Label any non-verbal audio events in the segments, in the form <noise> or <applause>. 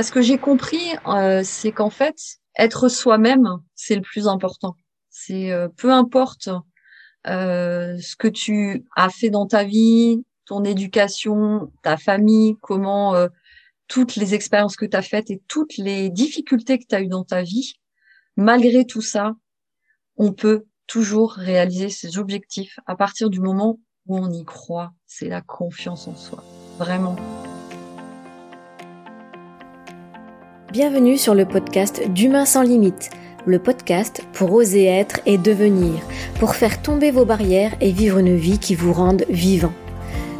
Parce que j'ai compris, euh, c'est qu'en fait, être soi-même, c'est le plus important. C'est euh, peu importe euh, ce que tu as fait dans ta vie, ton éducation, ta famille, comment euh, toutes les expériences que tu as faites et toutes les difficultés que tu as eues dans ta vie, malgré tout ça, on peut toujours réaliser ses objectifs à partir du moment où on y croit. C'est la confiance en soi. Vraiment. Bienvenue sur le podcast d'Humain sans limite, le podcast pour oser être et devenir, pour faire tomber vos barrières et vivre une vie qui vous rende vivant.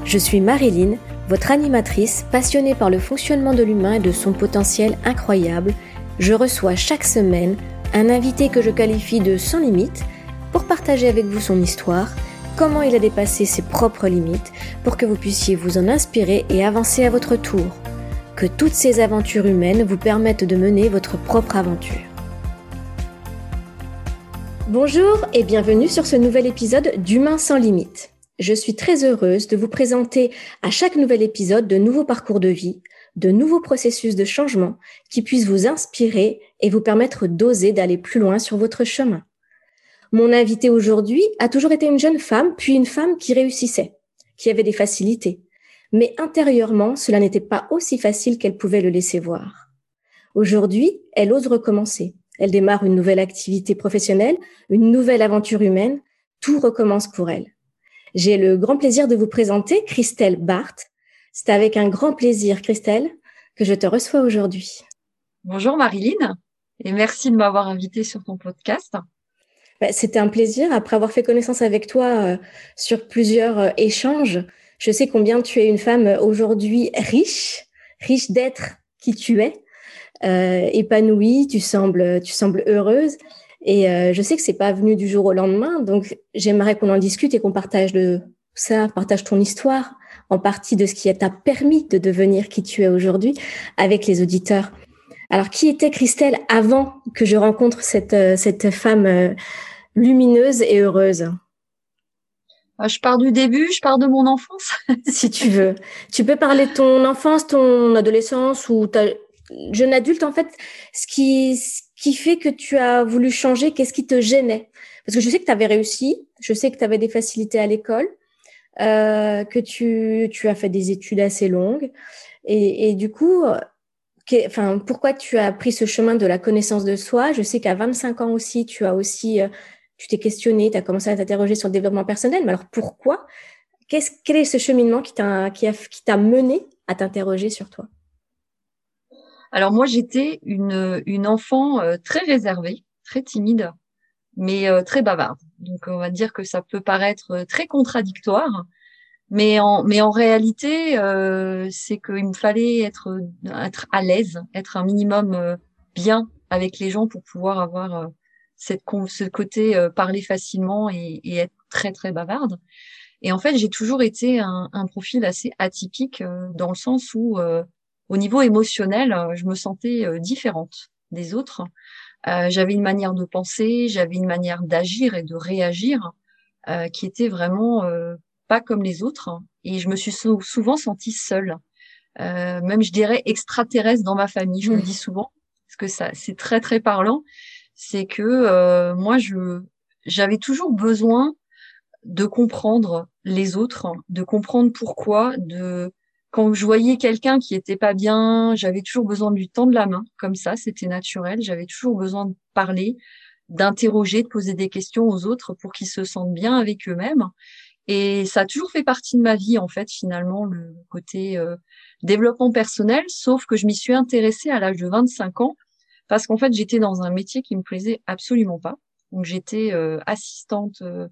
Je suis Marilyn, votre animatrice passionnée par le fonctionnement de l'humain et de son potentiel incroyable. Je reçois chaque semaine un invité que je qualifie de sans limite pour partager avec vous son histoire, comment il a dépassé ses propres limites, pour que vous puissiez vous en inspirer et avancer à votre tour que toutes ces aventures humaines vous permettent de mener votre propre aventure. Bonjour et bienvenue sur ce nouvel épisode d'Humain sans limite. Je suis très heureuse de vous présenter à chaque nouvel épisode de nouveaux parcours de vie, de nouveaux processus de changement qui puissent vous inspirer et vous permettre d'oser d'aller plus loin sur votre chemin. Mon invité aujourd'hui a toujours été une jeune femme, puis une femme qui réussissait, qui avait des facilités, mais intérieurement, cela n'était pas aussi facile qu'elle pouvait le laisser voir. Aujourd'hui, elle ose recommencer. Elle démarre une nouvelle activité professionnelle, une nouvelle aventure humaine. Tout recommence pour elle. J'ai le grand plaisir de vous présenter Christelle Barthes. C'est avec un grand plaisir, Christelle, que je te reçois aujourd'hui. Bonjour Marilyn et merci de m'avoir invitée sur ton podcast. Ben, c'était un plaisir. Après avoir fait connaissance avec toi euh, sur plusieurs euh, échanges, je sais combien tu es une femme aujourd'hui riche, riche d'être qui tu es, euh, épanouie, tu sembles, tu sembles heureuse. Et euh, je sais que c'est pas venu du jour au lendemain, donc j'aimerais qu'on en discute et qu'on partage de ça, partage ton histoire, en partie de ce qui t'a permis de devenir qui tu es aujourd'hui avec les auditeurs. Alors, qui était Christelle avant que je rencontre cette, euh, cette femme euh, lumineuse et heureuse? Je pars du début, je pars de mon enfance. <laughs> si tu veux. Tu peux parler de ton enfance, ton adolescence ou ta jeune adulte, en fait, ce qui, ce qui fait que tu as voulu changer, qu'est-ce qui te gênait? Parce que je sais que tu avais réussi, je sais que tu avais des facilités à l'école, euh, que tu, tu as fait des études assez longues. Et, et du coup, enfin, pourquoi tu as pris ce chemin de la connaissance de soi? Je sais qu'à 25 ans aussi, tu as aussi euh, tu t'es questionné, tu as commencé à t'interroger sur le développement personnel, mais alors pourquoi? Qu'est-ce, Quel est ce cheminement qui t'a, qui, qui mené à t'interroger sur toi? Alors moi, j'étais une, une enfant euh, très réservée, très timide, mais euh, très bavarde. Donc on va dire que ça peut paraître euh, très contradictoire, mais en, mais en réalité, euh, c'est qu'il me fallait être, être à l'aise, être un minimum bien avec les gens pour pouvoir avoir cette ce côté euh, parler facilement et, et, être très très bavarde. Et en fait, j'ai toujours été un, un profil assez atypique euh, dans le sens où, euh, au niveau émotionnel, je me sentais différente des autres. j'avais une manière de penser, j'avais une manière d'agir et de réagir qui était vraiment pas comme les autres. Et je me suis souvent sentie seule, même je dirais extraterrestre dans ma famille. Je me le dis souvent parce que ça, c'est très très parlant c'est que euh, moi, je j'avais toujours besoin de comprendre les autres, de comprendre pourquoi, de quand je voyais quelqu'un qui était pas bien, j'avais toujours besoin de lui tendre la main, comme ça, c'était naturel. J'avais toujours besoin de parler, d'interroger, de poser des questions aux autres pour qu'ils se sentent bien avec eux-mêmes. Et ça a toujours fait partie de ma vie, en fait, finalement, le côté euh, développement personnel, sauf que je m'y suis intéressée à l'âge de 25 ans parce qu'en fait, j'étais dans un métier qui me plaisait absolument pas. Donc, j'étais euh, assistante euh,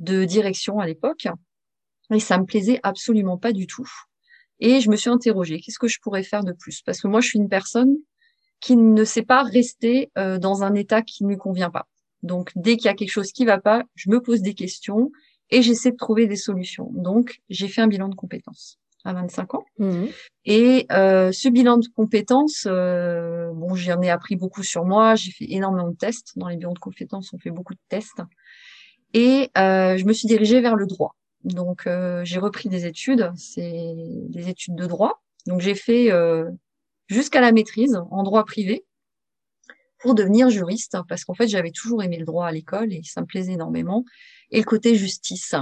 de direction à l'époque et ça me plaisait absolument pas du tout. Et je me suis interrogée, qu'est-ce que je pourrais faire de plus? Parce que moi, je suis une personne qui ne sait pas rester euh, dans un état qui ne lui convient pas. Donc, dès qu'il y a quelque chose qui va pas, je me pose des questions et j'essaie de trouver des solutions. Donc, j'ai fait un bilan de compétences à 25 ans. Mmh. Et euh, ce bilan de compétences, euh, bon, j'en ai appris beaucoup sur moi. J'ai fait énormément de tests. Dans les bilans de compétences, on fait beaucoup de tests. Et euh, je me suis dirigée vers le droit. Donc, euh, j'ai repris des études. C'est des études de droit. Donc, j'ai fait jusqu'à la maîtrise en droit privé pour devenir juriste, parce qu'en fait, j'avais toujours aimé le droit à l'école et ça me plaisait énormément. Et le côté justice,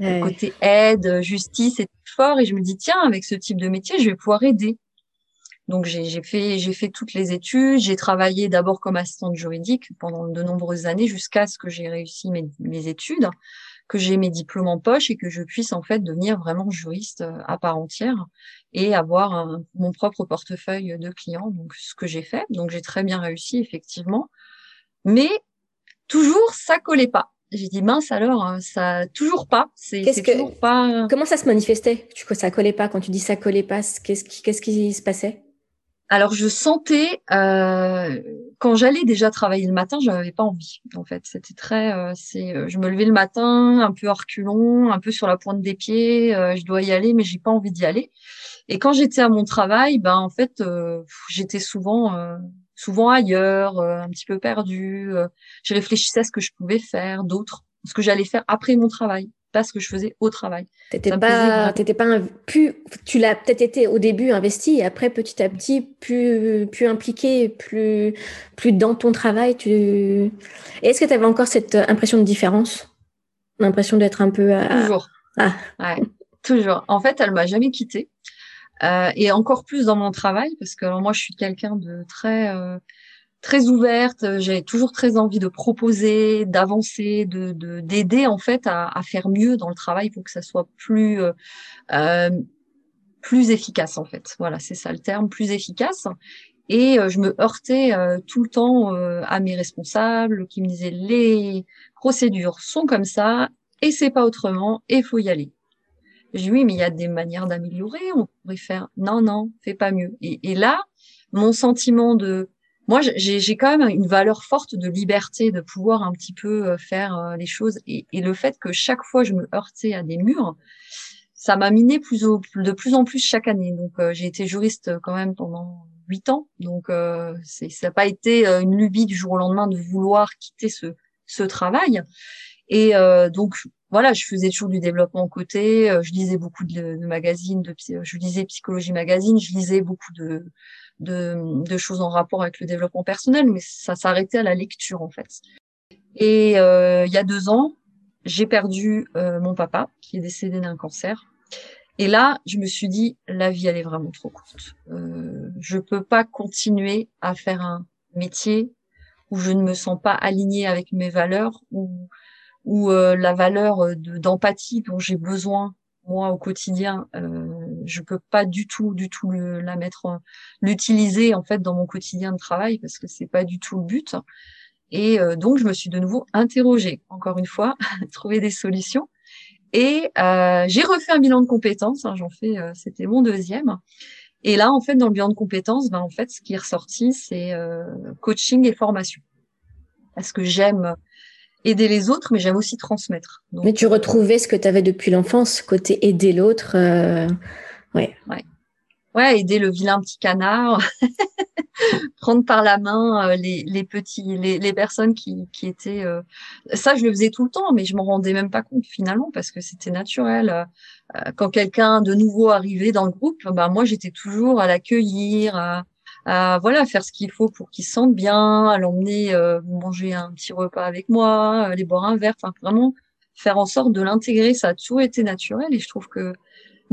le côté aide, justice est fort. Et je me dis, tiens, avec ce type de métier, je vais pouvoir aider. Donc j'ai fait j'ai fait toutes les études, j'ai travaillé d'abord comme assistante juridique pendant de nombreuses années jusqu'à ce que j'ai réussi mes, mes études que j'ai mes diplômes en poche et que je puisse en fait devenir vraiment juriste euh, à part entière et avoir mon propre portefeuille de clients. Donc ce que j'ai fait, donc j'ai très bien réussi effectivement, mais toujours ça collait pas. J'ai dit mince alors euh, ça toujours pas. C'est toujours pas. Comment ça se manifestait? Tu ça collait pas? Quand tu dis ça collait pas Qu'est-ce qui qu'est-ce qui se passait? Alors je sentais euh, quand j'allais déjà travailler le matin, je n'avais pas envie. En fait, c'était très, euh, c'est, euh, je me levais le matin un peu reculons, un peu sur la pointe des pieds. Euh, je dois y aller, mais j'ai pas envie d'y aller. Et quand j'étais à mon travail, ben en fait, j'étais souvent, souvent ailleurs, un petit peu perdue. je réfléchissais à ce que je pouvais faire, d'autres, ce que j'allais faire après mon travail ce que je faisais au travail. T'étais pas, t'étais pas plus, tu l'as peut-être été au début investi et après petit à petit plus, plus impliqué, plus, plus dans ton travail. Tu, est-ce que tu avais encore cette impression de différence, l'impression d'être un peu toujours, ah. ouais, toujours. En fait, elle m'a jamais quittée. Euh, et encore plus dans mon travail parce que moi je suis quelqu'un de très euh, très ouverte. J'ai toujours très envie de proposer, d'avancer, de d'aider en fait à, à, faire mieux dans le travail pour que ça soit plus euh, euh plus efficace en fait. Voilà, c'est ça le terme, plus efficace. Et euh, je me heurtais euh, tout le temps à mes responsables qui me disaient les procédures sont comme ça et c'est pas autrement et faut y aller. J'ai dit oui, mais il y a des manières d'améliorer. On pourrait faire non, non, fais pas mieux. Et, et là, mon sentiment de moi, j'ai quand même une valeur forte de liberté, de pouvoir un petit peu euh, faire euh, les choses. Et, et, le fait que chaque fois je me heurtais à des murs, ça m'a miné plus au, de plus en plus chaque année. Donc, euh, j'ai été juriste quand même pendant huit ans. Donc, euh, ça n'a pas été une lubie du jour au lendemain de vouloir quitter ce, ce travail. Et donc, voilà, je faisais toujours du développement côté. Je lisais beaucoup de, magazines, je lisais Psychologie Magazine, je lisais beaucoup de de, choses en rapport avec le développement personnel, mais ça s'arrêtait à la lecture en fait. Et euh, il y a deux ans, j'ai perdu euh, mon papa qui est décédé d'un cancer. Et là, je me suis dit, la vie, elle est vraiment trop courte. Euh, je peux pas continuer à faire un métier où je ne me sens pas alignée avec mes valeurs, ou où euh, la valeur d'empathie dont j'ai besoin moi au quotidien, euh, je peux pas du tout, du tout la mettre, l'utiliser en fait dans mon quotidien de travail parce que c'est pas du tout le but. Et euh, donc je me suis de nouveau interrogée, encore une fois, <laughs> trouver des solutions. Et euh, j'ai refait un bilan de compétences. Hein, J'en fais, euh, c'était mon deuxième. Et là, en fait, dans le bilan de compétences, ben en fait, ce qui est ressorti, c'est euh, coaching et formation. Parce que j'aime aider les autres, mais j'aime aussi transmettre. mais tu retrouvais ce que tu avais depuis l'enfance, côté aider l'autre. Ouais. ouais. Ouais, aider le vilain petit canard, <laughs> prendre par la main euh, les, les petits, les, les personnes qui, qui étaient. Euh... Ça, je le faisais tout le temps, mais je m'en rendais même pas compte finalement parce que c'était naturel. Euh, quand quelqu'un de nouveau arrivait dans le groupe, ben moi j'étais toujours à l'accueillir, à, voilà faire ce qu'il faut pour qu'ils se sentent bien, à l'emmener euh, manger un petit repas avec moi, aller boire un verre, enfin vraiment faire en sorte de l'intégrer. Ça a toujours été naturel et je trouve que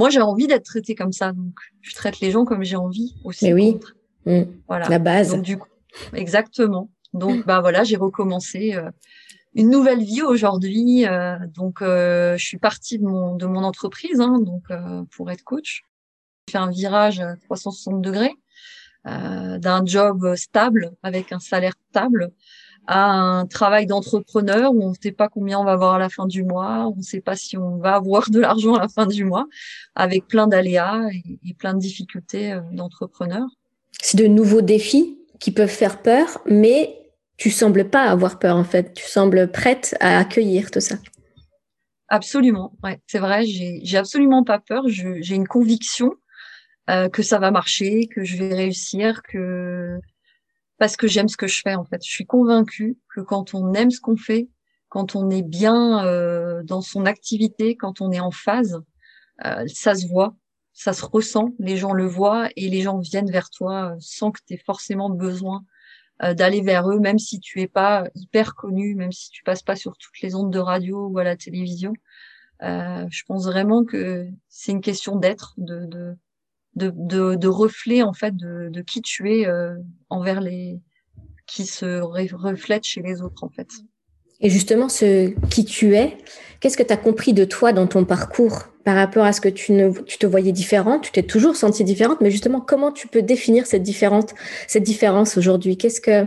moi j'ai envie d'être traitée comme ça, donc je traite les gens comme j'ai envie aussi. Mais oui, mmh. voilà la base. Donc du coup, exactement. Donc bah voilà, j'ai recommencé. Euh, une nouvelle vie aujourd'hui. Euh, donc, je suis partie de mon de mon entreprise, hein, donc pour être coach. J'ai fait un virage à 360 degrés. Euh, d'un job stable avec un salaire stable à un travail d'entrepreneur où on ne sait pas combien on va avoir à la fin du mois, on ne sait pas si on va avoir de l'argent à la fin du mois, avec plein d'aléas et, plein de difficultés euh, d'entrepreneur. C'est de nouveaux défis qui peuvent faire peur, mais tu sembles pas avoir peur en fait. Tu sembles prête à accueillir tout ça. Absolument, ouais, c'est vrai. J'ai absolument pas peur. J'ai une conviction euh, que ça va marcher, que je vais réussir, que parce que j'aime ce que je fais en fait. Je suis convaincue que quand on aime ce qu'on fait, quand on est bien euh, dans son activité, quand on est en phase, euh, ça se voit ça se ressent, les gens le voient et les gens viennent vers toi sans que tu aies forcément besoin d'aller vers eux, même si tu es pas hyper connu, même si tu passes pas sur toutes les ondes de radio ou à la télévision. Euh, je pense vraiment que c'est une question d'être, de, de, de, de reflet en fait de, de qui tu es euh, envers les qui se reflète chez les autres en fait. Et justement, ce qui tu es, qu'est-ce que tu as compris de toi dans ton parcours par rapport à ce que tu, ne, tu te voyais différente? Tu t'es toujours sentie différente, mais justement, comment tu peux définir cette, différente, cette différence aujourd'hui? Qu'est-ce que,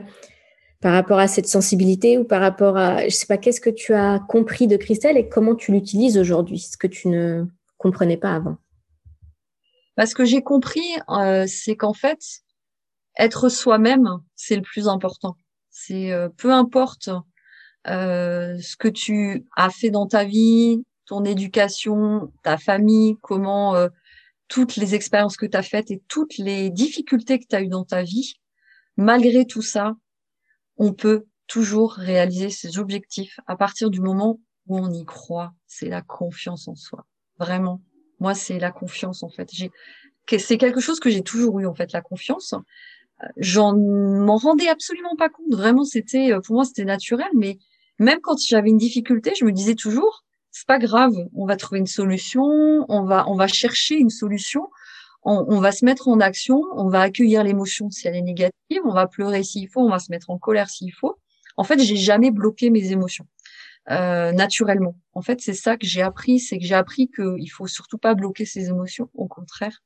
par rapport à cette sensibilité ou par rapport à, je sais pas, qu'est-ce que tu as compris de Christelle et comment tu l'utilises aujourd'hui, ce que tu ne comprenais pas avant? Bah, Ce que j'ai compris, euh, c'est qu'en fait, être soi-même, c'est le plus important. C'est euh, peu importe euh, ce que tu as fait dans ta vie, ton éducation, ta famille, comment toutes les expériences que tu as faites et toutes les difficultés que tu as eues dans ta vie, malgré tout ça, on peut toujours réaliser ses objectifs à partir du moment où on y croit. C'est la confiance en soi. Vraiment. Moi, c'est la confiance, en fait. C'est quelque chose que j'ai toujours eu, en fait, la confiance. J'en m'en rendais absolument pas compte. Vraiment, c'était, pour moi, c'était naturel. Mais même quand j'avais une difficulté, je me disais toujours, c'est pas grave. On va trouver une solution. On va, on va chercher une solution on, va se mettre en action, on va accueillir l'émotion si elle est négative, on va pleurer s'il faut, on va se mettre en colère s'il faut. En fait, j'ai jamais bloqué mes émotions euh, naturellement. En fait, c'est ça que j'ai appris, c'est que j'ai appris qu'il faut surtout pas bloquer ses émotions, au contraire,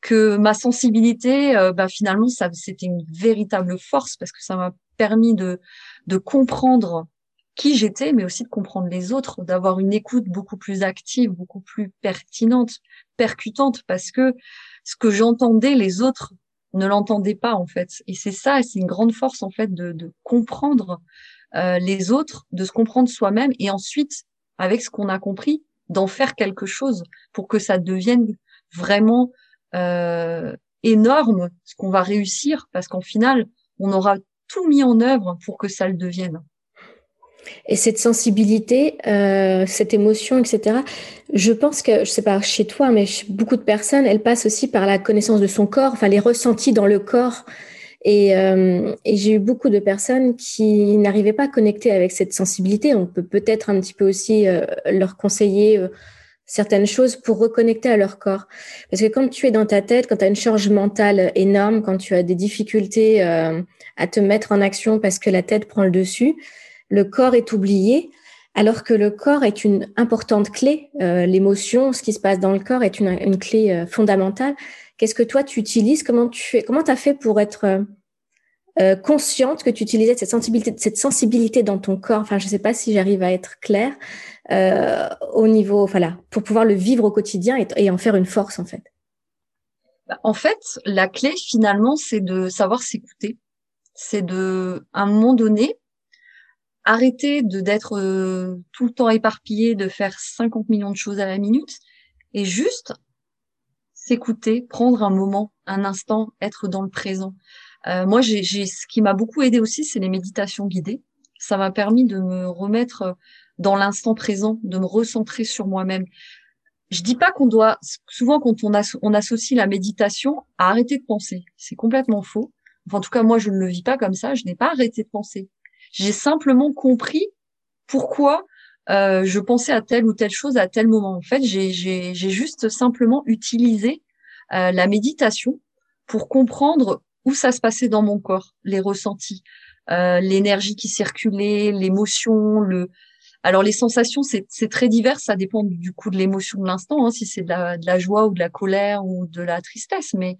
que ma sensibilité, euh, bah, finalement, ça c'était une véritable force parce que ça m'a permis de de comprendre qui j'étais, mais aussi de comprendre les autres, d'avoir une écoute beaucoup plus active, beaucoup plus pertinente, percutante, parce que ce que j'entendais, les autres ne l'entendaient pas en fait. Et c'est ça, c'est une grande force en fait de, de comprendre euh, les autres, de se comprendre soi-même, et ensuite, avec ce qu'on a compris, d'en faire quelque chose pour que ça devienne vraiment euh, énorme, ce qu'on va réussir, parce qu'en final, on aura tout mis en œuvre pour que ça le devienne. Et cette sensibilité, euh, cette émotion, etc. Je pense que, je sais pas chez toi, mais chez beaucoup de personnes, elles passent aussi par la connaissance de son corps, enfin les ressentis dans le corps. Et, euh, et j'ai eu beaucoup de personnes qui n'arrivaient pas à connecter avec cette sensibilité. On peut peut-être un petit peu aussi euh, leur conseiller euh, certaines choses pour reconnecter à leur corps. Parce que quand tu es dans ta tête, quand tu as une charge mentale énorme, quand tu as des difficultés euh, à te mettre en action parce que la tête prend le dessus, le corps est oublié, alors que le corps est une importante clé. Euh, l'émotion, ce qui se passe dans le corps est une, clé euh, fondamentale. Qu'est-ce que toi tu utilises? Comment tu Comment as fait pour être euh, consciente que tu utilisais cette sensibilité, cette sensibilité dans ton corps? Enfin, je ne sais pas si j'arrive à être claire au niveau, voilà, pour pouvoir le vivre au quotidien et, et en faire une force en fait. Bah, en fait, la clé finalement, c'est de savoir s'écouter. C'est de, à un moment donné, arrêter de d'être euh, tout le temps éparpillé, de faire 50 millions de choses à la minute, et juste s'écouter, prendre un moment, un instant, être dans le présent. Euh, moi, j'ai, ce qui m'a beaucoup aidé aussi, c'est les méditations guidées. Ça m'a permis de me remettre dans l'instant présent, de me recentrer sur moi-même. Je dis pas qu'on doit, souvent quand on, on associe la méditation à arrêter de penser. C'est complètement faux. Enfin, en tout cas, moi, je ne le vis pas comme ça. Je n'ai pas arrêté de penser. J'ai simplement compris pourquoi euh, je pensais à telle ou telle chose à tel moment. En fait, j'ai juste simplement utilisé euh, la méditation pour comprendre où ça se passait dans mon corps, les ressentis, euh, l'énergie qui circulait, l'émotion, le. Alors les sensations, c'est très divers, ça dépend du coup de l'émotion de l'instant, hein, si c'est de la, de la joie ou de la colère ou de la tristesse, mais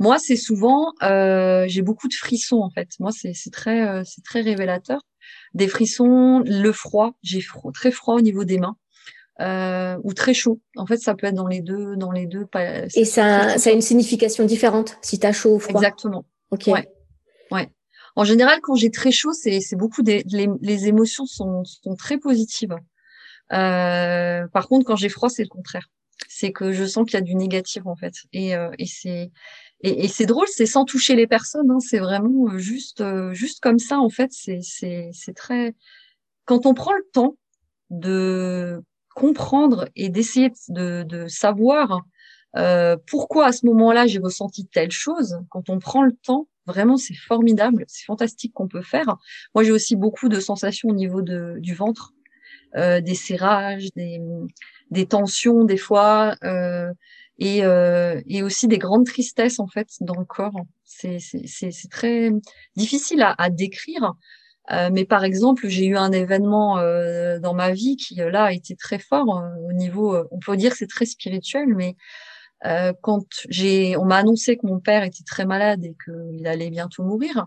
moi, c'est souvent, euh, j'ai beaucoup de frissons en fait. Moi, c'est très, euh, c'est très révélateur. Des frissons, le froid, j'ai très froid au niveau des mains. Euh, ou très chaud. En fait, ça peut être dans les deux, dans les deux. Et ça, ça a une signification différente si tu as chaud ou froid. Exactement. Ok. Ouais. ouais. En général, quand j'ai très chaud, c'est beaucoup des les, les, émotions sont, sont très positives. Euh, par contre, quand j'ai froid, c'est le contraire. C'est que je sens qu'il y a du négatif en fait. Et, euh, et c'est et, et c'est drôle, c'est sans toucher les personnes, hein, c'est vraiment euh, juste, euh, juste comme ça en fait. C'est, très. Quand on prend le temps de comprendre et d'essayer de, de savoir euh, pourquoi à ce moment-là j'ai ressenti telle chose. Quand on prend le temps, vraiment c'est formidable, c'est fantastique qu'on peut faire. Moi j'ai aussi beaucoup de sensations au niveau de, du ventre, euh, des serrages, des, des tensions des fois. Euh, et, euh, et aussi des grandes tristesses en fait dans le corps. C'est très difficile à, à décrire. Euh, mais par exemple, j'ai eu un événement euh, dans ma vie qui euh, là a été très fort euh, au niveau, on peut dire que c'est très spirituel, mais quand j'ai, on m'a annoncé que mon père était très malade et qu'il allait bientôt mourir,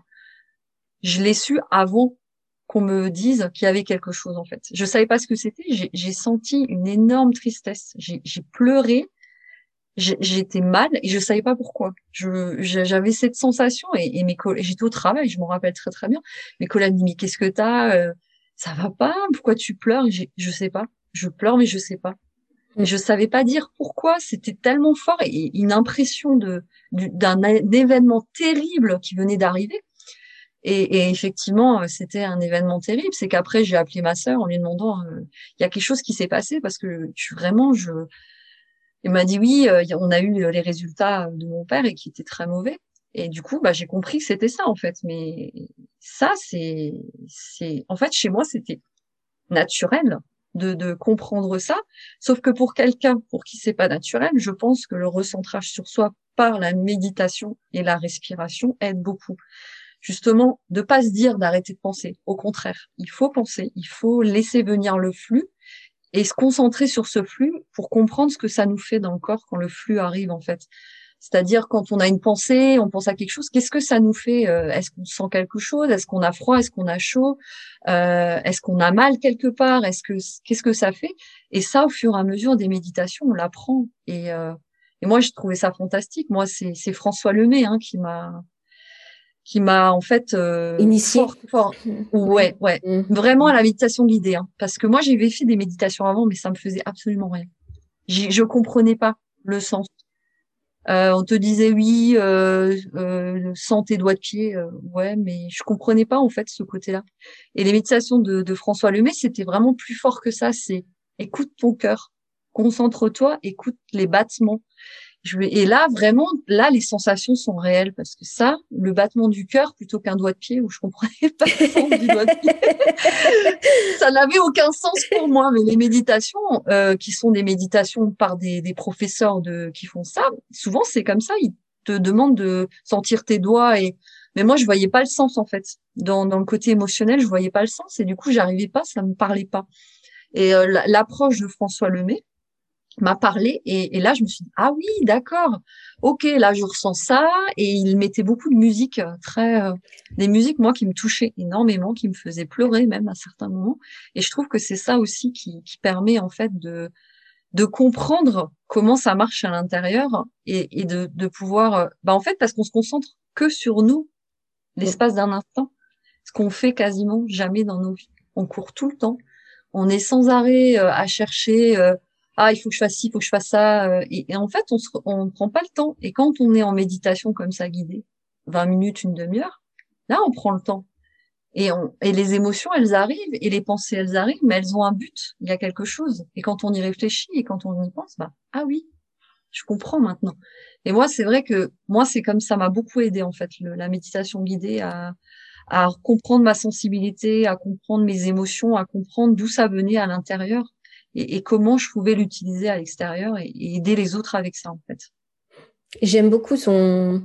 je l'ai su avant qu'on me dise qu'il y avait quelque chose en fait. Je savais pas ce que c'était. J'ai senti une énorme tristesse. J'ai pleuré j'étais mal et je savais pas pourquoi. Je j'avais cette sensation et, et mes j'étais au travail, je m'en rappelle très très bien. Mes collègues me disent mais qu'est-ce que t'as euh, Ça va pas? Pourquoi tu pleures? Je sais pas. Je pleure mais je sais pas. Et je savais pas dire pourquoi. C'était tellement fort et une impression de d'un événement terrible qui venait d'arriver. Et, et, effectivement, c'était un événement terrible. C'est qu'après, j'ai appelé ma sœur en lui demandant, euh, il y a quelque chose qui s'est passé parce que je, vraiment, je, il m'a dit oui, euh, on a eu les résultats de mon père et qui étaient très mauvais. Et du coup, bah, j'ai compris que c'était ça en fait. Mais ça, c'est, c'est, en fait, chez moi, c'était naturel de, de comprendre ça. Sauf que pour quelqu'un pour qui c'est pas naturel, je pense que le recentrage sur soi par la méditation et la respiration aide beaucoup. Justement, de pas se dire d'arrêter de penser. Au contraire, il faut penser, il faut laisser venir le flux et se concentrer sur ce flux pour comprendre ce que ça nous fait dans le corps quand le flux arrive en fait. C'est-à-dire quand on a une pensée, on pense à quelque chose, qu'est-ce que ça nous fait euh, Est-ce qu'on sent quelque chose Est-ce qu'on a froid Est-ce qu'on a chaud euh, Est-ce qu'on a mal quelque part Est-ce que qu'est-ce que ça fait? Et ça, au fur et à mesure des méditations, on l'apprend. Et, euh, et moi, j'ai trouvé ça fantastique. Moi, c'est François Lemay hein, qui m'a qui m'a en fait euh, initié fort, <laughs> ouais. Ouais mm. vraiment à la méditation guidée hein. parce que moi j'avais fait des méditations avant mais ça me faisait absolument rien. Je comprenais pas le sens. Euh, on te disait oui euh, euh, sans tes doigts de pied euh, ouais mais je comprenais pas en fait ce côté là et les méditations de, de François Lemay c'était vraiment plus fort que ça. C'est écoute ton cœur concentre-toi écoute les battements et là, vraiment, là, les sensations sont réelles parce que ça, le battement du cœur plutôt qu'un doigt de pied où je comprenais pas le sens du doigt de pied, <laughs> ça n'avait aucun sens pour moi. Mais les méditations, euh, qui sont des méditations par des, des professeurs de qui font ça, souvent c'est comme ça. Ils te demandent de sentir tes doigts et mais moi je voyais pas le sens en fait dans, dans le côté émotionnel je voyais pas le sens et du coup j'arrivais pas ça me parlait pas et euh, l'approche de François Lemay m'a parlé et, et, là je me suis dit ah oui d'accord. Ok là je ressens ça. Et il mettait beaucoup de musique euh, très euh, des musiques moi qui me touchaient énormément qui me faisaient pleurer même à certains moments. Et je trouve que c'est ça aussi qui, qui permet en fait de de comprendre comment ça marche à l'intérieur et, et de, de pouvoir euh, bah en fait parce qu'on se concentre que sur nous l'espace d'un instant ce qu'on fait quasiment jamais dans nos vies. On court tout le temps. On est sans arrêt à chercher ah il faut que je fasse ci, il faut que je fasse ça. Euh, et, en fait, on se, on prend pas le temps. Et quand on est en méditation comme ça guidée, 20 minutes, une demi-heure, là on prend le temps. Et, on, et les émotions, elles arrivent, et les pensées, elles arrivent, mais elles ont un but. Il y a quelque chose. Et quand on y réfléchit et quand on y pense, bah ah oui, je comprends maintenant. Et moi, c'est vrai que moi, c'est comme ça m'a beaucoup aidé en fait la méditation guidée à, à comprendre ma sensibilité, à comprendre mes émotions, à comprendre d'où ça venait à l'intérieur et, comment je pouvais l'utiliser à l'extérieur et, aider les autres avec ça en fait. J'aime beaucoup son,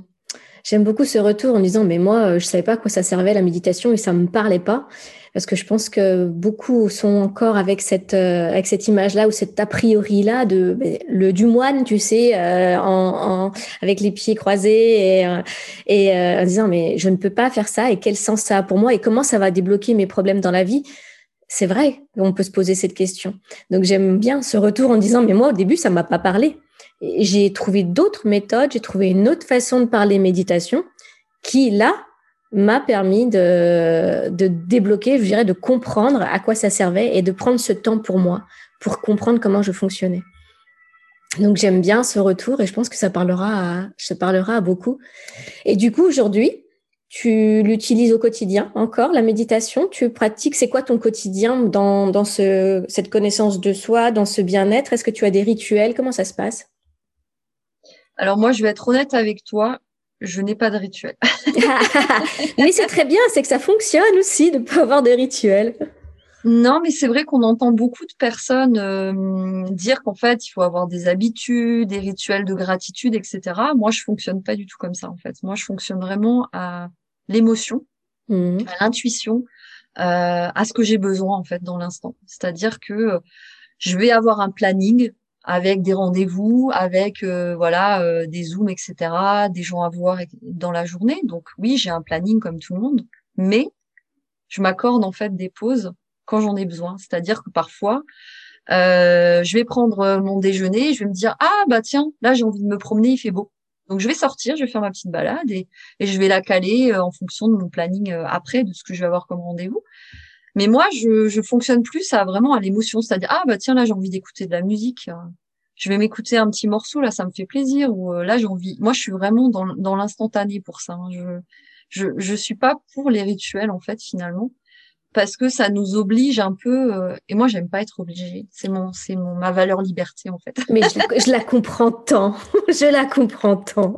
j'aime beaucoup ce retour en disant mais moi je savais pas à quoi ça servait la méditation et ça me parlait pas parce que je pense que beaucoup sont encore avec cette euh, avec cette image là ou cette a priori là de le du moine tu sais euh, en, en, avec les pieds croisés et euh, et en disant mais je ne peux pas faire ça et quel sens ça a pour moi et comment ça va débloquer mes problèmes dans la vie c'est vrai qu'on peut se poser cette question. Donc j'aime bien ce retour en disant, mais moi au début, ça m'a pas parlé. J'ai trouvé d'autres méthodes, j'ai trouvé une autre façon de parler méditation qui, là, m'a permis de, de débloquer, je dirais, de comprendre à quoi ça servait et de prendre ce temps pour moi, pour comprendre comment je fonctionnais. Donc j'aime bien ce retour et je pense que ça parlera ça parlera à beaucoup. Et du coup, aujourd'hui, tu l'utilises au quotidien encore, la méditation? Tu pratiques, c'est quoi ton quotidien dans, dans ce, cette connaissance de soi, dans ce bien-être? Est-ce que tu as des rituels? Comment ça se passe? Alors moi, je vais être honnête avec toi, je n'ai pas de rituel. <laughs> <laughs> mais c'est très bien, c'est que ça fonctionne aussi de ne pas avoir de rituel. Non, mais c'est vrai qu'on entend beaucoup de personnes euh, dire qu'en fait, il faut avoir des habitudes, des rituels de gratitude, etc. Moi, je fonctionne pas du tout comme ça, en fait. Moi, je fonctionne vraiment à l'émotion, mmh. à l'intuition, euh, à ce que j'ai besoin, en fait, dans l'instant. C'est-à-dire que je vais avoir un planning avec des rendez-vous, avec euh, voilà euh, des zooms, etc., des gens à voir dans la journée. Donc oui, j'ai un planning comme tout le monde, mais je m'accorde en fait des pauses quand j'en ai besoin. C'est-à-dire que parfois, euh, je vais prendre mon déjeuner, je vais me dire ah bah tiens, là j'ai envie de me promener, il fait beau. Donc je vais sortir, je vais faire ma petite balade et, et je vais la caler en fonction de mon planning après, de ce que je vais avoir comme rendez-vous. Mais moi, je, je fonctionne plus à vraiment à l'émotion, c'est-à-dire ah bah tiens là j'ai envie d'écouter de la musique, euh, je vais m'écouter un petit morceau là, ça me fait plaisir. Ou euh, là j'ai envie. Moi, je suis vraiment dans, dans l'instantané pour ça. Hein. Je, je je suis pas pour les rituels en fait finalement parce que ça nous oblige un peu. Euh, et moi, j'aime pas être obligée. C'est mon c'est mon ma valeur liberté en fait. Mais je, je la comprends tant. <laughs> je la comprends tant.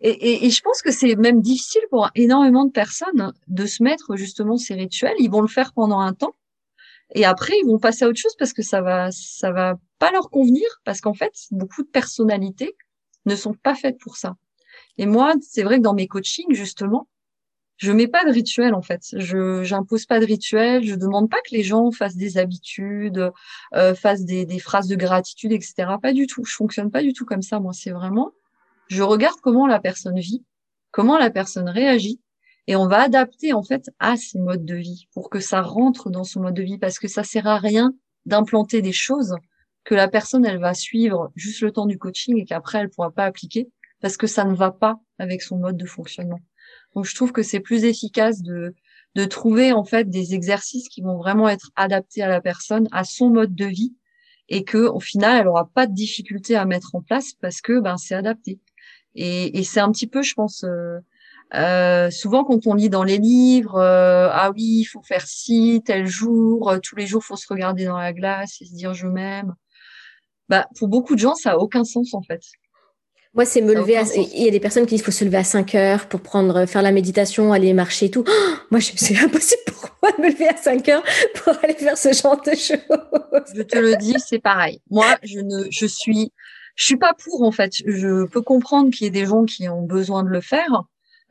Et, et, je pense que c'est même difficile pour énormément de personnes de se mettre justement ces rituels. Ils vont le faire pendant un temps et après ils vont passer à autre chose parce que ça va ça va pas leur convenir parce qu'en fait beaucoup de personnalités ne sont pas faites pour ça. Et moi, c'est vrai que dans mes coachings justement, je mets pas de rituel en fait. Je j'impose pas de rituel. Je demande pas que les gens fassent des habitudes, euh, fassent des, des phrases de gratitude, etc. Pas du tout. Je fonctionne pas du tout comme ça. Moi, c'est vraiment je regarde comment la personne vit, comment la personne réagit, et on va adapter en fait à ses modes de vie pour que ça rentre dans son mode de vie, parce que ça sert à rien d'implanter des choses que la personne elle va suivre juste le temps du coaching et qu'après elle pourra pas appliquer parce que ça ne va pas avec son mode de fonctionnement. Donc je trouve que c'est plus efficace de de trouver en fait des exercices qui vont vraiment être adaptés à la personne, à son mode de vie et que au final elle aura pas de difficulté à mettre en place parce que ben c'est adapté. Et, c'est un petit peu, je pense, euh, euh, souvent quand on lit dans les livres, euh, ah oui, il faut faire ci tel jour, tous les jours, faut se regarder dans la glace et se dire je m'aime. Bah, pour beaucoup de gens, ça a aucun sens en fait. Moi, c'est me lever. À... Il y a des personnes qui disent qu'il faut se lever à 5 heures pour prendre, faire la méditation, aller marcher et tout. moi, c'est impossible pour moi de me lever à 5 heures pour aller faire ce genre de choses? Je te le dis, c'est pareil. Moi, je ne, je suis je suis pas pour en fait. Je peux comprendre qu'il y ait des gens qui ont besoin de le faire,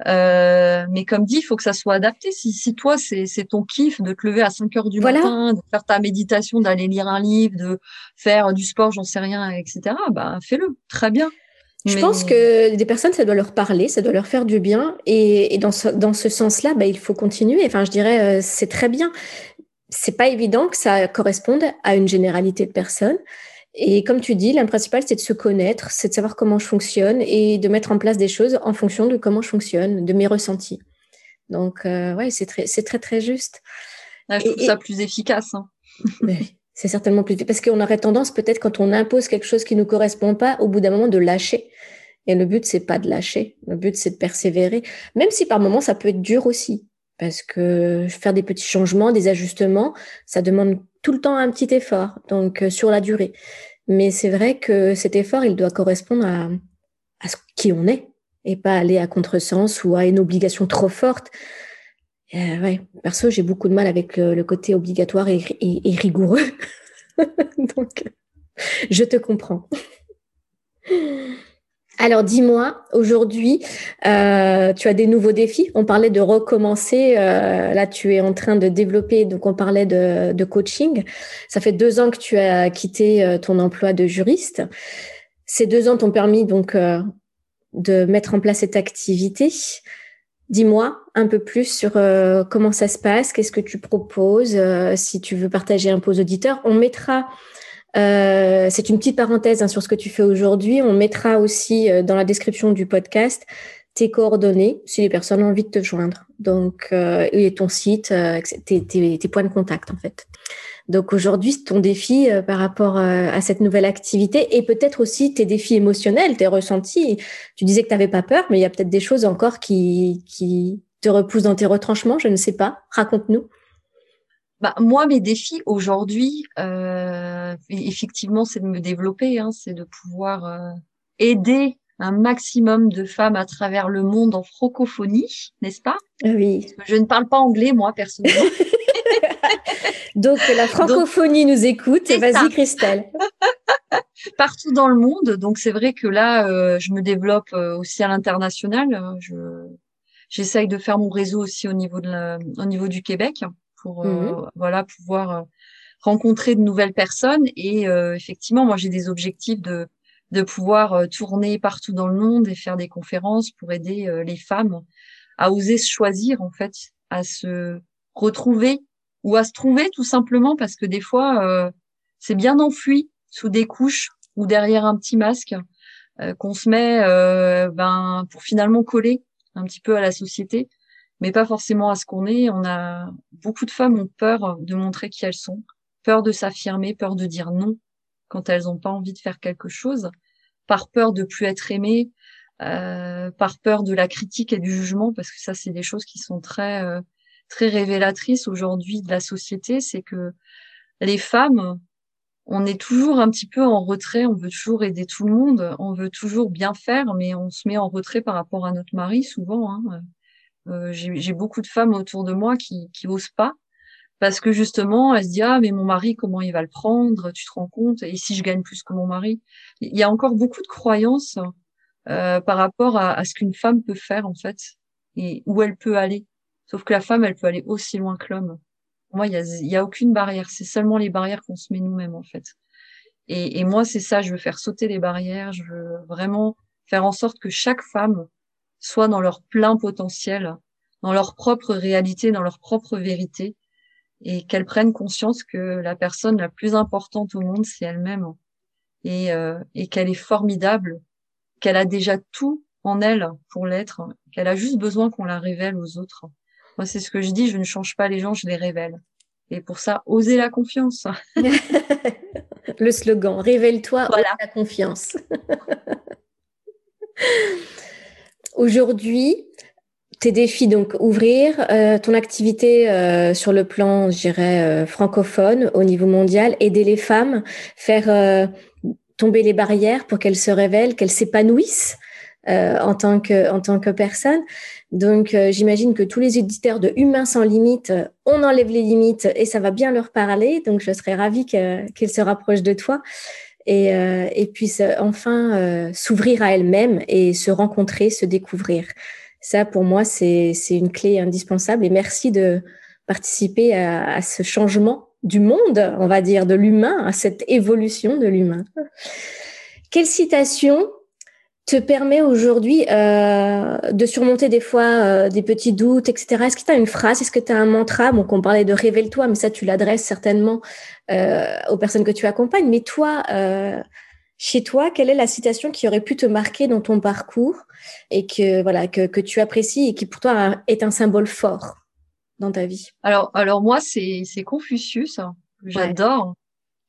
euh, mais comme dit, il faut que ça soit adapté. Si, si toi c'est ton kiff de te lever à 5 heures du matin, de faire ta méditation, d'aller lire un livre, de faire du sport, j'en sais rien, etc. Bah fais-le, très bien. Je pense que des personnes, ça doit leur parler, ça doit leur faire du bien. Et, et dans ce, dans ce sens-là, bah, il faut continuer. Enfin, je dirais, euh, c'est très bien. C'est pas évident que ça corresponde à une généralité de personnes. Et comme tu dis, l'un principal, c'est de se connaître, c'est de savoir comment je fonctionne et de mettre en place des choses en fonction de comment je fonctionne, de mes ressentis. Donc, euh, ouais, c'est très, très, très juste. je trouve ça plus efficace. Hein. C'est certainement plus parce qu'on aurait tendance peut-être quand on impose quelque chose qui nous correspond pas, au bout d'un moment, de lâcher. Et le but, c'est pas de lâcher. Le but, c'est de persévérer, même si par moments, ça peut être dur aussi. Parce que faire des petits changements, des ajustements, ça demande tout le temps un petit effort, donc euh, sur la durée. Mais c'est vrai que cet effort, il doit correspondre à, à ce qui on est et pas aller à contresens ou à une obligation trop forte. Euh, ouais, perso, j'ai beaucoup de mal avec le, côté obligatoire et, et rigoureux. <laughs> donc, je te comprends. Alors dis-moi, aujourd'hui, euh, tu as des nouveaux défis? On parlait de recommencer. Euh, là, tu es en train de développer. Donc, on parlait de, coaching. Ça fait deux ans que tu as quitté euh, ton emploi de juriste. Ces deux ans t'ont permis donc de mettre en place cette activité. Dis-moi un peu plus sur comment ça se passe, qu'est-ce que tu proposes, si tu veux partager un peu aux auditeurs. On mettra euh, c'est une petite parenthèse hein, sur ce que tu fais aujourd'hui. On mettra aussi euh, dans la description du podcast tes coordonnées si les personnes ont envie de te joindre. Donc, euh, et ton site, euh, tes, tes, tes, points de contact en fait. Donc aujourd'hui, ton défi par rapport à cette nouvelle activité et peut-être aussi tes défis émotionnels, tes ressentis. Tu disais que tu n'avais pas peur, mais il y a peut-être des choses encore qui, qui te repoussent dans tes retranchements, je ne sais pas. Raconte-nous. bah, moi, mes défis aujourd'hui, euh, effectivement, c'est de me développer, hein, c'est de pouvoir euh, aider un maximum de femmes à travers le monde en francophonie, n'est-ce pas? Oui. je ne parle pas anglais, moi, personnellement. <laughs> Donc, la francophonie nous écoute. Vas-y, Christelle. <laughs> Partout dans le monde. Donc, c'est vrai que là, euh, je me développe euh, aussi à l'international. Je j'essaye de faire mon réseau aussi au niveau de la, au niveau du Québec pour euh, mhm. voilà pouvoir euh, rencontrer de nouvelles personnes et euh, effectivement moi j'ai des objectifs de de pouvoir tourner partout dans le monde et faire des conférences pour aider les femmes à oser se choisir en fait, à se retrouver ou à se trouver tout simplement parce que des fois c'est bien enfoui sous des couches ou derrière un petit masque qu'on se met ben pour finalement coller un petit peu à la société mais pas forcément à ce qu'on est. On a beaucoup de femmes ont peur de montrer qui elles sont, peur de s'affirmer, peur de dire non quand elles n'ont pas envie de faire quelque chose, par peur de plus être aimées, euh, par peur de la critique et du jugement, parce que ça c'est des choses qui sont très euh, très révélatrices aujourd'hui de la société. C'est que les femmes, on est toujours un petit peu en retrait, on veut toujours aider tout le monde, on veut toujours bien faire, mais on se met en retrait par rapport à notre mari souvent. Hein. Euh, j'ai beaucoup de femmes autour de moi qui qui osent pas parce que justement elles se disent ah mais mon mari comment il va le prendre? Tu te rends compte? Et si je gagne plus que mon mari? Il y a encore beaucoup de croyances euh, par rapport à, à ce qu'une femme peut faire en fait et où elle peut aller sauf que la femme elle peut aller aussi loin que l'homme moi il y a, y a aucune barrière. C'est seulement les barrières qu'on se met nous-mêmes en fait. Et, moi c'est ça je veux faire sauter les barrières. Je veux vraiment faire en sorte que chaque femme soit dans leur plein potentiel, dans leur propre réalité, dans leur propre vérité, et qu'elles prennent conscience que la personne la plus importante au monde, c'est elle-même, et, euh, et qu'elle est formidable, qu'elle a déjà tout en elle pour l'être, qu'elle a juste besoin qu'on la révèle aux autres. Moi, c'est ce que je dis, je ne change pas les gens, je les révèle. Et pour ça, oser la confiance. <laughs> Le slogan, révèle-toi, voilà. la confiance. Aujourd'hui, tes défis, donc ouvrir euh, ton activité euh, sur le plan, je dirais, euh, francophone au niveau mondial, aider les femmes, faire tomber les barrières pour qu'elles se révèlent, qu'elles s'épanouissent en tant que en tant que personne. Donc, j'imagine que tous les éditeurs de Humains sans limite, on enlève les limites et ça va bien leur parler. Donc, je serais ravie qu'ils se rapprochent de toi et, euh, et puisse enfin euh, s'ouvrir à elle-même et se rencontrer, se découvrir. Ça, pour moi, c'est une clé indispensable. Et merci de participer à, à ce changement du monde, on va dire, de l'humain, à cette évolution de l'humain. Quelle citation te permet aujourd'hui euh, de surmonter des fois euh, des petits doutes, etc. Est-ce que tu as une phrase, est-ce que tu as un mantra? Bon, qu'on parlait de révèle-toi, mais ça, tu l'adresses certainement euh, aux personnes que tu accompagnes. Mais toi, euh, chez toi, quelle est la citation qui aurait pu te marquer dans ton parcours et que voilà que, que tu apprécies et qui pour toi est un symbole fort dans ta vie? Alors, alors moi, c'est Confucius que j'adore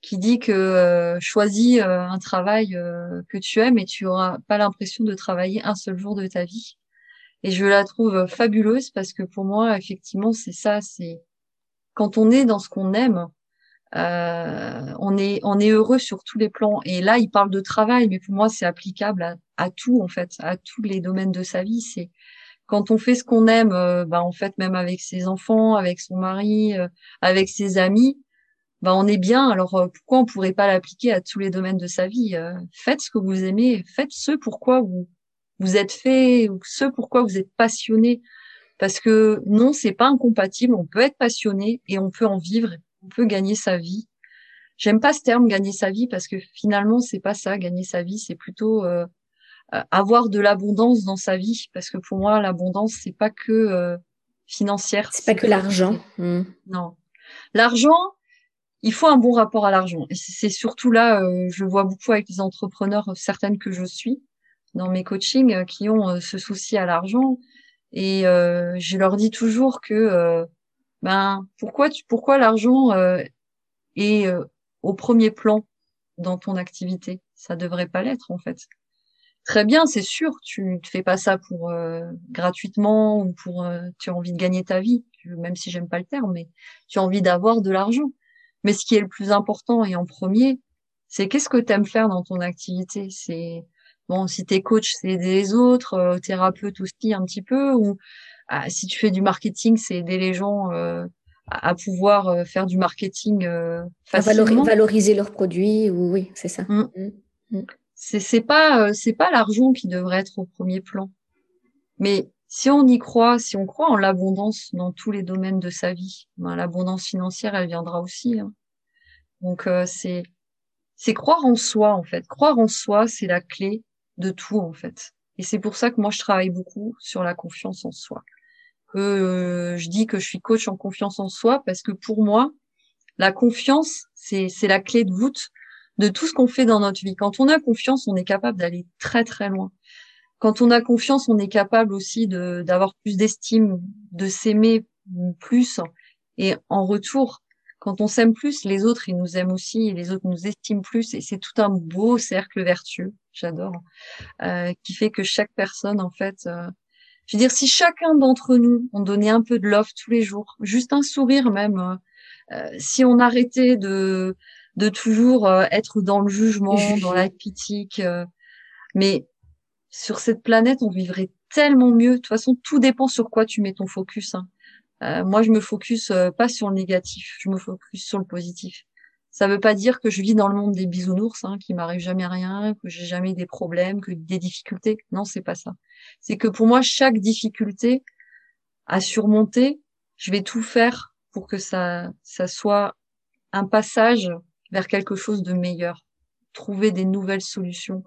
qui dit que euh, choisis euh, un travail euh, que tu aimes et tu auras pas l'impression de travailler un seul jour de ta vie. Et je la trouve fabuleuse parce que pour moi, effectivement, c'est ça, c'est quand on est dans ce qu'on aime, on est on est heureux sur tous les plans. Et là, il parle de travail, mais pour moi, c'est applicable à, tout en fait, à tous les domaines de sa vie. C'est quand on fait ce qu'on aime, bah en fait, même avec ses enfants, avec son mari, avec ses amis, ben on est bien. Alors euh, pourquoi on pourrait pas l'appliquer à tous les domaines de sa vie euh, Faites ce que vous aimez, faites ce pourquoi vous vous êtes fait, ou ce pourquoi vous êtes passionné. Parce que non, c'est pas incompatible. On peut être passionné et on peut en vivre. On peut gagner sa vie. J'aime pas ce terme gagner sa vie parce que finalement c'est pas ça. Gagner sa vie, c'est plutôt euh, avoir de l'abondance dans sa vie. Parce que pour moi, l'abondance c'est pas que financière. C'est pas que l'argent. Hmm. Non, l'argent il faut un bon rapport à l'argent. C'est surtout là, euh, je vois beaucoup avec les entrepreneurs, euh, certaines que je suis dans mes coachings, euh, qui ont ce souci à l'argent. Et je leur dis toujours que, ben, pourquoi tu, pourquoi l'argent est au premier plan dans ton activité? Ça devrait pas l'être en fait. Très bien, c'est sûr, tu ne fais pas ça pour gratuitement ou pour tu as envie de gagner ta vie. même si j'aime pas le terme, mais tu as envie d'avoir de l'argent. Mais ce qui est le plus important et en premier, c'est qu'est-ce que tu aimes faire dans ton activité? C'est bon, si t'es coach, c'est aider les autres, euh, thérapeute aussi un petit peu, ou ah, si tu fais du marketing, c'est aider les gens euh, à, pouvoir euh, faire du marketing euh, facilement. valoriser leurs produits, ou oui, c'est ça. Mmh. Mmh. Mmh. C'est c'est pas c'est pas l'argent qui devrait être au premier plan, mais si on y croit, si on croit en l'abondance dans tous les domaines de sa vie, ben, l'abondance financière, elle viendra aussi. Hein. Donc c'est c'est croire en soi en fait. Croire en soi, c'est la clé de tout en fait. Et c'est pour ça que moi je travaille beaucoup sur la confiance en soi. Que euh, je dis que je suis coach en confiance en soi parce que pour moi, la confiance, c'est c'est la clé de voûte de tout ce qu'on fait dans notre vie. Quand on a confiance, on est capable d'aller très très loin. Quand on a confiance, on est capable aussi de d'avoir plus d'estime, de s'aimer plus et en retour, quand on s'aime plus, les autres, ils nous aiment aussi et les autres nous estiment plus. Et c'est tout un beau cercle vertueux, j'adore, euh, qui fait que chaque personne, en fait, euh, je veux dire, si chacun d'entre nous, on donnait un peu de love tous les jours, juste un sourire même, euh, si on arrêtait de, de toujours être dans le jugement, dans la critique, mais sur cette planète, on vivrait tellement mieux. De toute façon, tout dépend sur quoi tu mets ton focus. Hein. Euh, moi, je me focus euh, pas sur le négatif, je me focus sur le positif. Ça veut pas dire que je vis dans le monde des bisounours, hein, qu'il m'arrive jamais rien, que j'ai jamais des problèmes, que des difficultés. Non, c'est pas ça. C'est que pour moi, chaque difficulté à surmonter, je vais tout faire pour que ça, ça soit un passage vers quelque chose de meilleur. Trouver des nouvelles solutions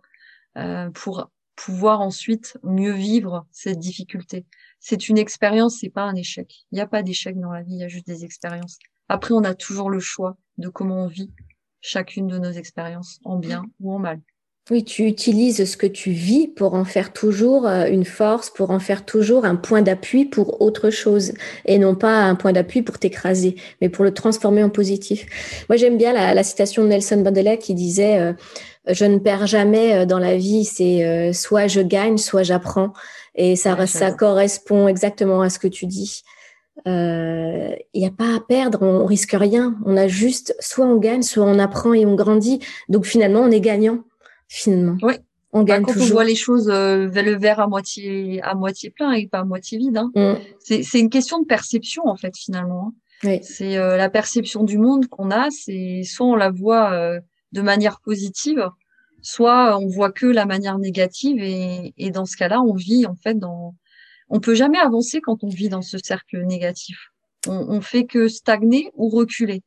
euh, pour pouvoir ensuite mieux vivre cette difficulté c'est une expérience, c'est pas un échec. Il n'y a pas d'échec dans la vie, il y a juste des expériences. Après, on a toujours le choix de comment on vit chacune de nos expériences, en bien ou en mal. Oui, tu utilises ce que tu vis pour en faire toujours euh, une force, pour en faire toujours un point d'appui pour autre chose, et non pas un point d'appui pour t'écraser, mais pour le transformer en positif. Moi, j'aime bien la, citation de Nelson Mandela qui disait euh, Je ne perds jamais euh, dans la vie, c'est soit je gagne, soit j'apprends ». Et ça, ça correspond exactement à ce que tu dis. Il euh, n'y a pas à perdre, on, risque rien. On a juste, soit on gagne, soit on apprend et on grandit. Donc finalement, on est gagnant. Finalement. Oui. On bah, gagne quand toujours. on voit les choses, euh, le verre à moitié à moitié plein et pas à moitié vide. Hein. Mm. C'est une question de perception en fait finalement. Hein. Oui. C'est euh, la perception du monde qu'on a. C'est soit on la voit euh, de manière positive, soit on voit que la manière négative et, et dans ce cas-là, on vit en fait dans. On peut jamais avancer quand on vit dans ce cercle négatif. On, on fait que stagner ou reculer.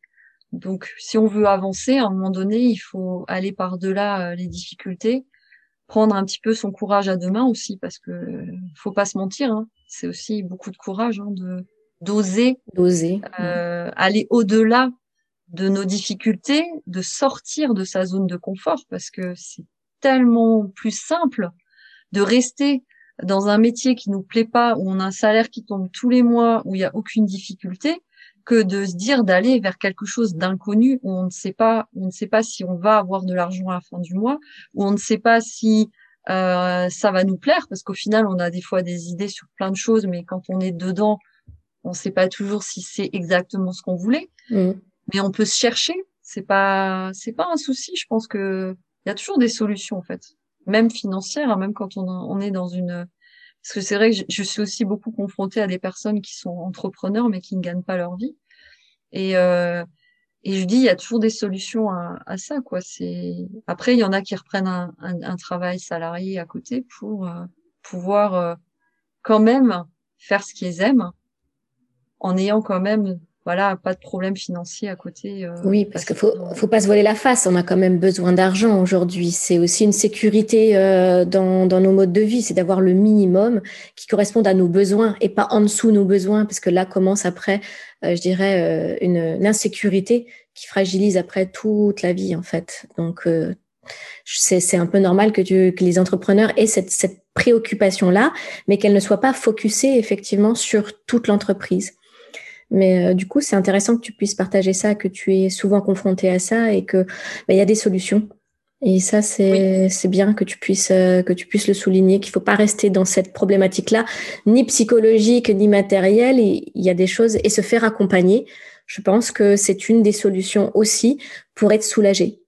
Donc, si on veut avancer, à un moment donné, il faut aller par-delà euh, les difficultés, prendre un petit peu son courage à deux mains aussi, parce que faut pas se mentir, hein, c'est aussi beaucoup de courage hein, de d'oser, d'oser, euh, aller au-delà de nos difficultés, de sortir de sa zone de confort parce que c'est tellement plus simple de rester dans un métier qui nous plaît pas, où on a un salaire qui tombe tous les mois, où il y a aucune difficulté, que de se dire d'aller vers quelque chose d'inconnu où on ne sait pas, on ne sait pas si on va avoir de l'argent à la fin du mois, où on ne sait pas si euh, ça va nous plaire, parce qu'au final, on a des fois des idées sur plein de choses, mais quand on est dedans, on ne sait pas toujours si c'est exactement ce qu'on voulait. Mmh mais on peut se chercher. C'est pas, c'est pas un souci. Je pense que il y a toujours des solutions en fait, même financières, hein, même quand on, on, est dans une. Parce que c'est vrai que je, suis aussi beaucoup confrontée à des personnes qui sont entrepreneurs mais qui ne gagnent pas leur vie. Et euh, je dis, il y a toujours des solutions à, à ça, quoi. Après, il y en a qui reprennent un travail salarié à côté pour euh, pouvoir euh, quand même faire ce qu'ils aiment, en ayant quand même voilà, pas de problème financier à côté. Euh, oui, parce, qu'il faut, faut pas se voiler la face. On a quand même besoin d'argent aujourd'hui. C'est aussi une sécurité euh, dans, dans nos modes de vie, c'est d'avoir le minimum qui corresponde à nos besoins et pas en dessous nos besoins, parce que là commence après, euh, je dirais, une, une, insécurité qui fragilise après toute la vie en fait. Donc c'est un peu normal que, tu, que les entrepreneurs aient cette, cette préoccupation là, mais qu'elle ne soit pas focusée effectivement sur toute l'entreprise. Mais euh, du coup, c'est intéressant que tu puisses partager ça, que tu es souvent confronté à ça et que bah, il y a des solutions. Et ça, c'est bien que tu puisses euh, que tu puisses le souligner, qu'il faut pas rester dans cette problématique-là, ni psychologique ni matérielle. Il y a des choses et se faire accompagner. Je pense que c'est une des solutions aussi pour être soulagé.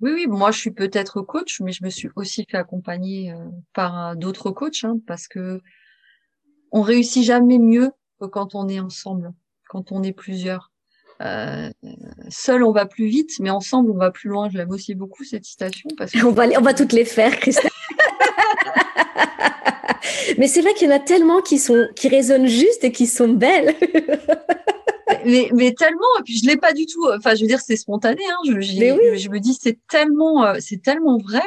Oui, oui, moi je suis peut-être coach, mais je me suis aussi fait accompagner euh, par d'autres coachs, hein, parce que on réussit jamais mieux que quand on est ensemble, quand on est plusieurs. Euh, seul on va plus vite, mais ensemble on va plus loin. Je l'aime aussi beaucoup cette citation parce <laughs> on va on va toutes les faire, Christelle. <laughs> mais c'est vrai qu'il y en a tellement qui sont qui résonnent juste et qui sont belles. <laughs> mais, mais tellement et puis je l'ai pas du tout. Enfin, je veux dire c'est spontané. Hein, je, je me dis c'est tellement euh, c'est tellement vrai.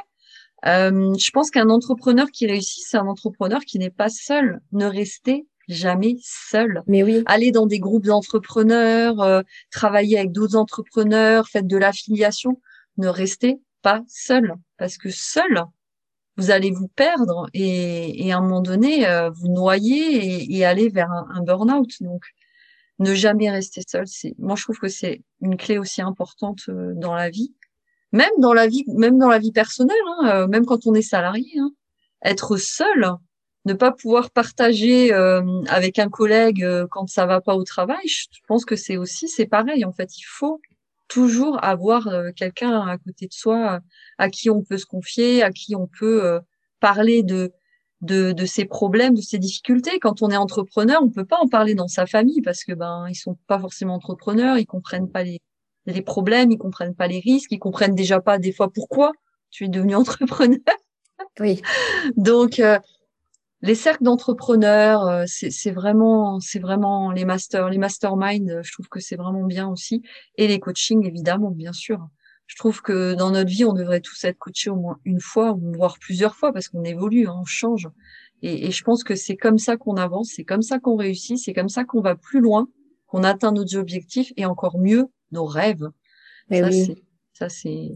Euh, je pense qu'un entrepreneur qui réussit, c'est un entrepreneur qui n'est pas seul. Ne restez jamais seul. Mais oui. Aller dans des groupes d'entrepreneurs, euh, travailler avec d'autres entrepreneurs, faites de l'affiliation. Ne restez pas seul parce que seul, vous allez vous perdre et, et à un moment donné, euh, vous noyer et, et, aller vers un, un burn-out. Donc, ne jamais rester seul. C'est, moi, je trouve que c'est une clé aussi importante euh, dans la vie, même dans la vie, même dans la vie personnelle, hein, même quand on est salarié. Hein. Être seul, ne pas pouvoir partager euh, avec un collègue euh, quand ça va pas au travail, je pense que c'est aussi c'est pareil en fait, il faut toujours avoir euh, quelqu'un à côté de soi à qui on peut se confier, à qui on peut parler de, de de ses problèmes, de ses difficultés. Quand on est entrepreneur, on peut pas en parler dans sa famille parce que ben ils sont pas forcément entrepreneurs, ils comprennent pas les les problèmes, ils comprennent pas les risques, ils comprennent déjà pas des fois pourquoi tu es devenu <laughs> entrepreneur. Oui. Donc les cercles d'entrepreneurs, euh, c'est vraiment, c'est vraiment les masters, les masterminds. Euh, je trouve que c'est vraiment bien aussi, et les coachings évidemment, bien sûr. Je trouve que dans notre vie, on devrait tous être coachés au moins une fois, voire plusieurs fois, parce qu'on évolue, hein, on change. Et, et, je pense que c'est comme ça qu'on avance, c'est comme ça qu'on réussit, c'est comme ça qu'on va plus loin, qu'on atteint nos objectifs et encore mieux nos rêves. Mais oui. Ça c'est.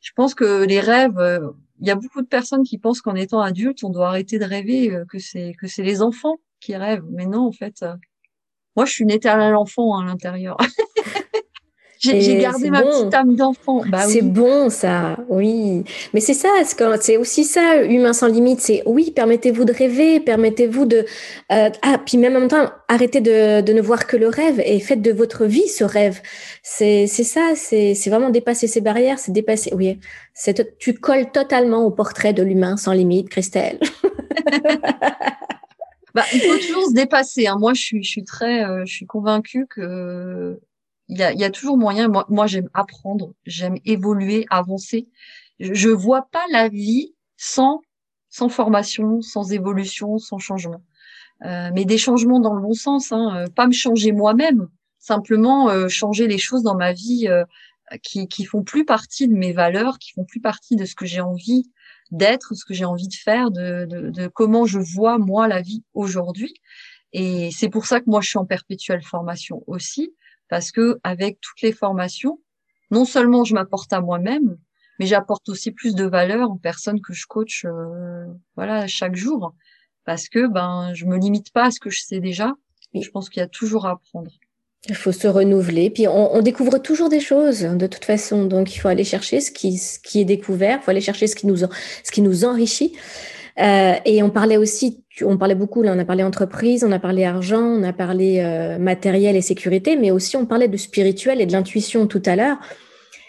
Je pense que les rêves, euh, il y a beaucoup de personnes qui pensent qu'en étant adulte, on doit arrêter de rêver, euh, que c'est que c'est les enfants qui rêvent. Mais non, en fait, euh, moi, je suis une éternelle enfant hein, à l'intérieur. <laughs> J'ai gardé ma petite âme d'enfant. Bah, c'est bon, ça, oui. Mais c'est ça, c'est aussi ça, Humain sans limite. C'est oui, permettez-vous de rêver, permettez-vous de. Euh, ah, puis même en même temps, arrêtez de, de, ne voir que le rêve et faites de votre vie ce rêve. C'est ça, c'est vraiment dépasser ces barrières, c'est dépasser. Oui, tu colles totalement au portrait de l'humain sans limite, Christelle. <laughs> bah, il faut toujours se dépasser. Hein. Moi, je suis, je suis très, euh, je suis convaincue que il y a, y a, toujours moyen. Moi, moi j'aime apprendre, j'aime évoluer, avancer. Je, vois pas la vie sans sans formation, sans évolution, sans changement. Euh, mais des changements dans le bon sens, hein, euh, pas me changer moi-même, simplement euh, changer les choses dans ma vie euh, qui qui font plus partie de mes valeurs, qui font plus partie de ce que j'ai envie d'être, ce que j'ai envie de faire, de, de, de comment je vois moi la vie aujourd'hui. Et c'est pour ça que moi je suis en perpétuelle formation aussi, parce que avec toutes les formations, non seulement je m'apporte à moi-même, mais j'apporte aussi plus de valeur aux personnes que je coach, euh, voilà, chaque jour, parce que ben je me limite pas à ce que je sais déjà. Je pense qu'il y a toujours à apprendre. Il faut se renouveler, puis on, on, découvre toujours des choses de toute façon, donc il faut aller chercher ce qui, ce qui est découvert, il faut aller chercher ce qui nous, ce qui nous enrichit. Euh, et on parlait aussi, on parlait beaucoup, là, on a parlé entreprise, on a parlé argent, on a parlé euh, matériel et sécurité, mais aussi on parlait de spirituel et de l'intuition tout à l'heure.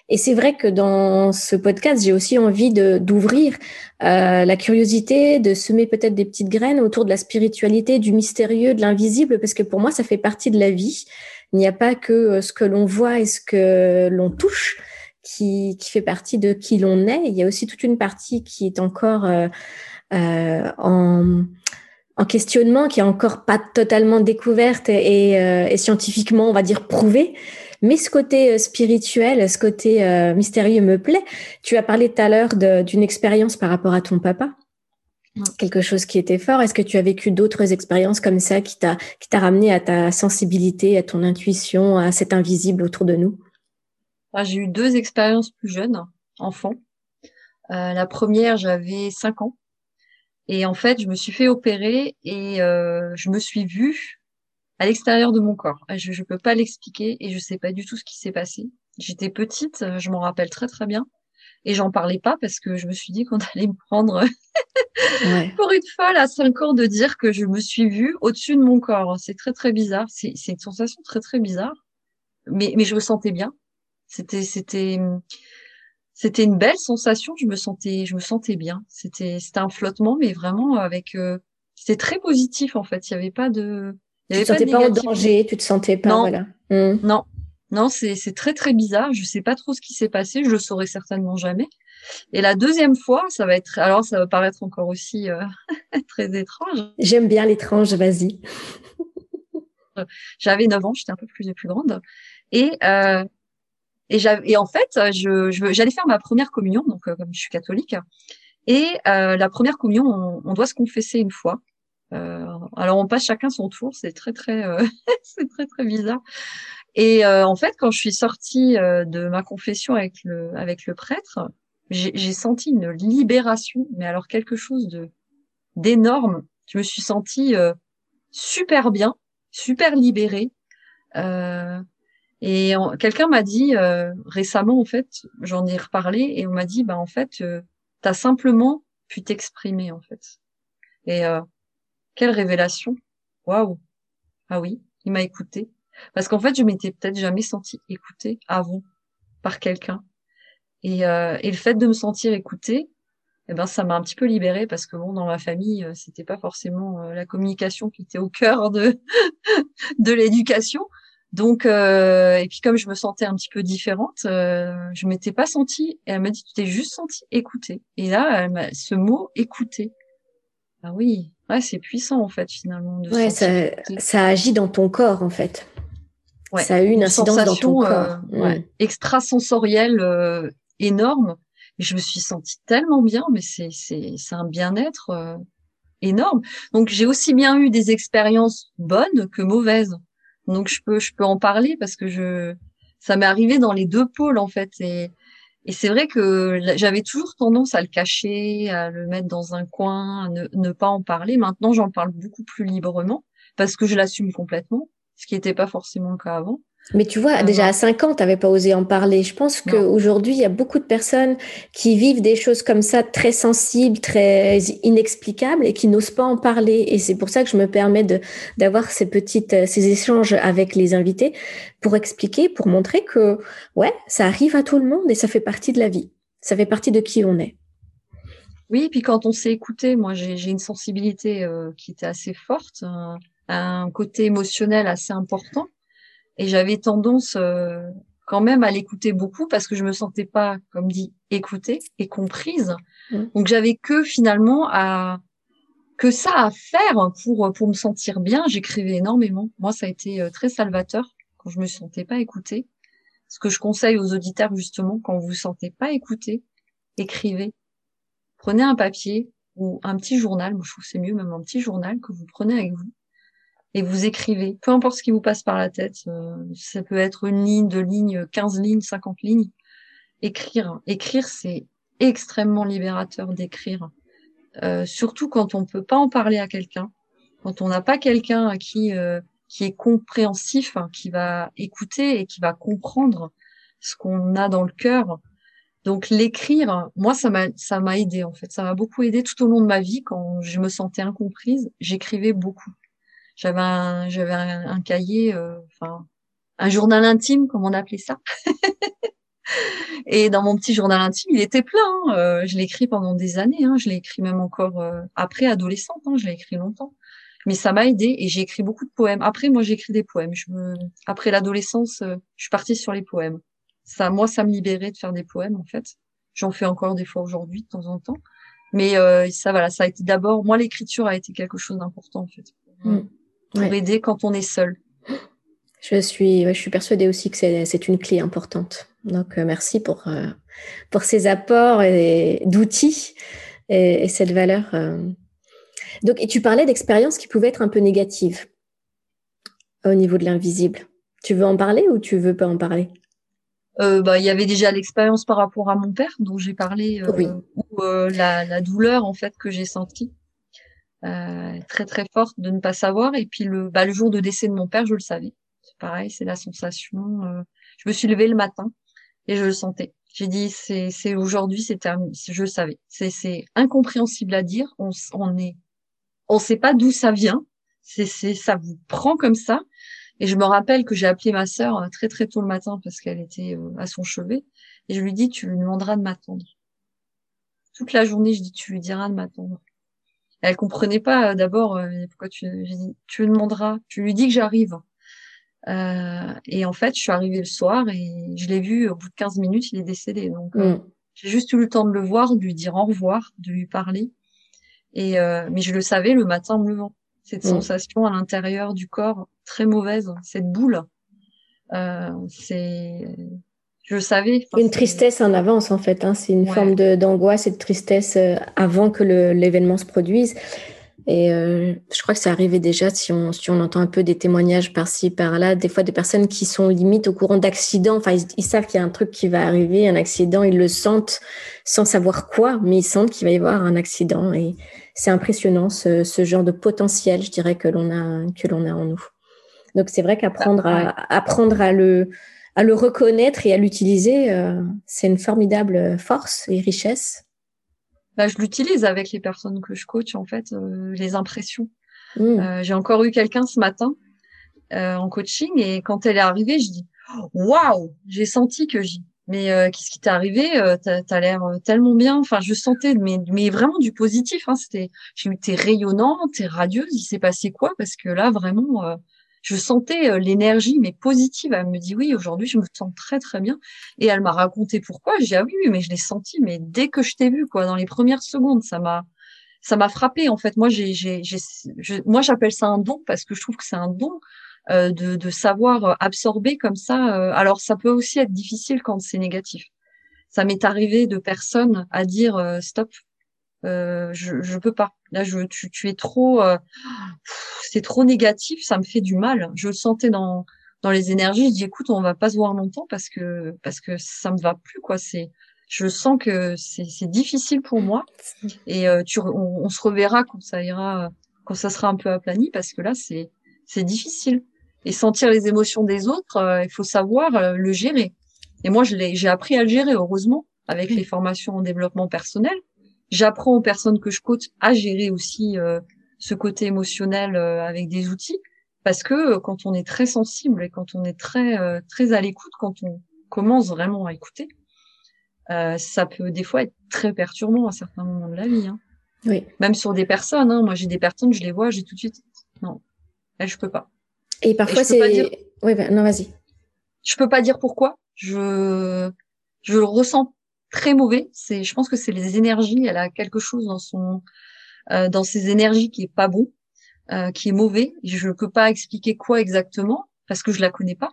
Et c'est vrai que dans ce podcast, j'ai aussi envie d'ouvrir euh, la curiosité, de semer peut-être des petites graines autour de la spiritualité, du mystérieux, de l'invisible, parce que pour moi, ça fait partie de la vie. Il n'y a pas que euh, ce que l'on voit et ce que l'on touche qui, fait partie de qui l'on est. Il y a aussi toute une partie qui est encore en, en, questionnement, qui est encore pas totalement découverte et, euh, et, scientifiquement, on va dire, prouvée. Mais ce côté euh, spirituel, ce côté mystérieux me plaît. Tu as parlé tout à l'heure d'une expérience par rapport à ton papa quelque chose qui était fort. Est-ce que tu as vécu d'autres expériences comme ça qui t'a qui t'a ramené à ta sensibilité, à ton intuition, à cet invisible autour de nous? Ah, J'ai eu deux expériences plus jeunes, enfant. Euh, la première, j'avais cinq ans et en fait, je me suis fait opérer et euh, je me suis vue à l'extérieur de mon corps. Je ne peux pas l'expliquer et je sais pas du tout ce qui s'est passé. J'étais petite, je m'en rappelle très très bien. Et j'en parlais pas parce que je me suis dit qu'on <laughs> allait me prendre <laughs> pour une folle à 5 ans de dire que je me suis vue au-dessus de mon corps. C'est très très bizarre. C'est une sensation très très bizarre. Mais mais je me sentais bien. C'était c'était c'était une belle sensation. Je me sentais je me sentais bien. C'était c'était un flottement, mais vraiment avec euh, c'était très positif en fait. Il y avait pas de il y avait tu te sentais pas en danger. Tu te sentais pas non. voilà. Mmh. Non non, c'est très très bizarre. Je sais pas trop ce qui s'est passé. Je le saurai certainement jamais. Et la deuxième fois, ça va être, alors ça va paraître encore aussi euh, <laughs> très étrange. J'aime bien l'étrange. Vas-y. <laughs> J'avais 9 ans, j'étais un peu plus plus grande, et euh, et, et en fait, je j'allais faire ma première communion, donc euh, comme je suis catholique, et euh, la première communion, on, on, doit se confesser une fois. Euh, alors on passe chacun son tour, c'est très très <laughs> c'est très très bizarre. Et euh, en fait, quand je suis sortie euh, de ma confession avec le avec le prêtre, j'ai senti une libération, mais alors quelque chose de d'énorme. Je me suis sentie euh, super bien, super libérée. Et quelqu'un m'a dit récemment, en fait, j'en ai reparlé et on m'a dit, bah en fait, tu as simplement pu t'exprimer, en fait. Et quelle révélation Waouh Ah oui, il m'a écouté. Parce qu'en fait, je m'étais peut-être jamais sentie écoutée avant par quelqu'un. Et, euh, et le fait de me sentir écoutée, eh ben, ça m'a un petit peu libérée parce que bon, dans ma famille, euh, c'était pas forcément euh, la communication qui était au cœur de <laughs> de l'éducation. Donc, euh, et puis comme je me sentais un petit peu différente, euh, je m'étais pas sentie. Et elle m'a dit, tu t'es juste sentie écoutée. Et là, elle ce mot écouter. Ah oui, ouais, c'est puissant en fait finalement. De ouais, ça, ça agit dans ton corps en fait ça a eu une, incidence dans ton corps. Euh, mm. extrasensorielle euh, énorme. Et je me suis sentie tellement bien, mais c'est c'est c'est un bien-être euh, énorme. Donc j'ai aussi bien eu des expériences bonnes que mauvaises. Donc je peux je peux en parler parce que je ça m'est arrivé dans les deux pôles en fait et et c'est vrai que j'avais toujours tendance à le cacher, à le mettre dans un coin, à ne, ne pas en parler. Maintenant, j'en parle beaucoup plus librement parce que je l'assume complètement ce qui n'était pas forcément le cas avant. Mais tu vois, déjà à 5 ans, tu n'avais pas osé en parler. Je pense qu'aujourd'hui, il y a beaucoup de personnes qui vivent des choses comme ça, très sensibles, très inexplicables, et qui n'osent pas en parler. Et c'est pour ça que je me permets d'avoir ces petites, ces échanges avec les invités pour expliquer, pour montrer que, ouais, ça arrive à tout le monde et ça fait partie de la vie. Ça fait partie de qui on est. Oui, et puis quand on s'est écouté, moi j'ai une sensibilité euh, qui était assez forte. Hein un côté émotionnel assez important. Et j'avais tendance euh, quand même à l'écouter beaucoup parce que je me sentais pas, comme dit, écoutée et comprise. Mmh. Donc j'avais que finalement à que ça à faire pour pour me sentir bien. J'écrivais énormément. Moi, ça a été euh, très salvateur quand je me sentais pas écoutée. Ce que je conseille aux auditeurs justement, quand vous vous sentez pas écouté, écrivez. Prenez un papier ou un petit journal. Moi, je trouve c'est mieux même un petit journal que vous prenez avec vous et vous écrivez, peu importe ce qui vous passe par la tête, euh, ça peut être une ligne, deux lignes, 15 lignes, 50 lignes. Écrire, écrire, c'est extrêmement libérateur d'écrire, euh, surtout quand on peut pas en parler à quelqu'un, quand on n'a pas quelqu'un à qui euh, qui est compréhensif, hein, qui va écouter et qui va comprendre ce qu'on a dans le cœur. Donc l'écrire, moi ça m'a ça m'a aidé en fait, ça m'a beaucoup aidé tout au long de ma vie. Quand je me sentais incomprise, j'écrivais beaucoup j'avais un, j'avais un, cahier, euh, enfin un journal intime comme on appelait ça. <laughs> Et dans mon petit journal intime, il était plein. Hein. Euh, je l'ai écrit pendant des années. Hein. Je l'ai écrit même encore euh, après adolescente. Hein. Je l'ai écrit longtemps. Mais ça m'a aidé et j'ai écrit beaucoup de poèmes. Après, moi, j'ai écrit des poèmes. Je me... Après l'adolescence, je suis partie sur les poèmes. Ça, moi, ça me libérait de faire des poèmes, en fait. J'en fais encore des fois aujourd'hui, de temps en temps. Mais ça, voilà, ça a été d'abord. Moi, l'écriture a été quelque chose d'important, en fait. Mm pour aider quand on est seul. Je suis, je suis persuadée aussi que c'est une clé importante. Donc, euh, merci pour, euh, pour ces apports d'outils et, et, cette valeur. Euh. Donc, et tu parlais d'expériences qui pouvaient être un peu négatives au niveau de l'invisible. Tu veux en parler ou tu veux pas en parler? Bah, il y avait déjà l'expérience par rapport à mon père dont j'ai parlé, oui. ou la, la, douleur en fait que j'ai sentie. Euh, très très forte de ne pas savoir. Et puis le, bah, le jour de décès de mon père, je le savais. C'est pareil, c'est la sensation. Euh, je me suis levée le matin et je le sentais. J'ai dit, c'est, c'est aujourd'hui, c'est terminé. Je savais. C'est, c'est incompréhensible à dire. On, on est, on sait pas d'où ça vient. C'est, c'est, ça vous prend comme ça. Et je me rappelle que j'ai appelé ma sœur euh, très très tôt le matin parce qu'elle était euh, à son chevet. Et je lui dis, tu lui demanderas de m'attendre. Toute la journée, je dis, tu lui diras de m'attendre. Elle comprenait pas euh, d'abord pourquoi tu, dit, tu lui demanderas, tu lui dis que j'arrive. Euh, et en fait, je suis arrivée le soir et je l'ai vu au bout de 15 minutes, il est décédé. Donc, euh, mm. j'ai juste eu le temps de le voir, de lui dire au revoir, de lui parler. Et euh, mais je le savais le matin en me levant. Cette mm. sensation à l'intérieur du corps très mauvaise, cette boule. c'est, je une tristesse en avance en fait. Hein. C'est une forme d'angoisse et de tristesse avant que l'événement se produise. Et euh, je crois que ça arrivait déjà, si on, si on entend un peu des témoignages par-ci, par-là, des fois des personnes qui sont limite au courant d'accidents. Enfin, ils, savent qu'il y a un truc qui va arriver, un accident, ils le sentent sans savoir quoi, mais ils sentent qu'il va y avoir un accident. Et c'est impressionnant ce, ce, genre de potentiel, je dirais, que l'on a, que l'on a en nous. Donc c'est vrai qu'apprendre à, apprendre à le, à le reconnaître et à l'utiliser, euh, c'est une formidable force et richesse. Bah, je l'utilise avec les personnes que je coach, en fait, euh, les impressions. Mmh. Euh, j'ai encore eu quelqu'un ce matin euh, en coaching et quand elle est arrivée, je dis waouh, j'ai senti que j'ai. Mais qu'est-ce qui t'est arrivé T'as as, l'air tellement bien. Enfin, je sentais, mais, mais vraiment du positif. Hein, C'était, j'ai eu t'es rayonnante, t'es radieuse. Il s'est passé quoi? Parce que là, vraiment, je sentais euh, l'énergie, mais positive. Elle me dit oui, aujourd'hui, je me sens très très bien. Et elle m'a raconté pourquoi. J'ai dit ah oui, mais je l'ai senti, mais dès que je t'ai vu, quoi, dans les premières secondes, ça m'a ça m'a frappé. En fait, moi, j'ai, moi, j'appelle ça un don parce que je trouve que c'est un don euh, de, savoir euh, absorber comme ça. Alors, ça peut aussi être difficile quand c'est négatif. Ça m'est arrivé de personnes à dire stop, euh, je je peux pas. Là, je tu, tu es trop, euh, c'est trop négatif, ça me fait du mal. Je le sentais dans dans les énergies. Je dis écoute, on va pas se voir longtemps parce que parce que ça me va plus quoi. C'est je sens que c'est c'est difficile pour moi et euh, tu on, se reverra quand ça ira quand ça sera un peu aplani parce que là c'est c'est difficile et sentir les émotions des autres, il faut savoir le gérer. Et moi, je l'ai, j'ai appris à le gérer, heureusement, avec les formations en développement personnel j'apprends aux personnes que je coach à gérer aussi euh, ce côté émotionnel euh, avec des outils. Parce que euh, quand on est très sensible et quand on est très très à l'écoute quand on commence vraiment à écouter ça peut des fois être très perturbant à certains moments de la vie hein. oui. Même sur des personnes hein. moi j'ai des personnes je les vois j'ai tout de suite non là je peux pas. Et parfois c'est dire... oui ben, non vas-y. Je peux pas dire pourquoi. Je je le ressens très mauvais. C'est, je pense que c'est les énergies. Elle a quelque chose dans son, euh, dans ses énergies qui est pas bon, euh, qui est mauvais. Je peux pas expliquer quoi exactement parce que je la connais pas.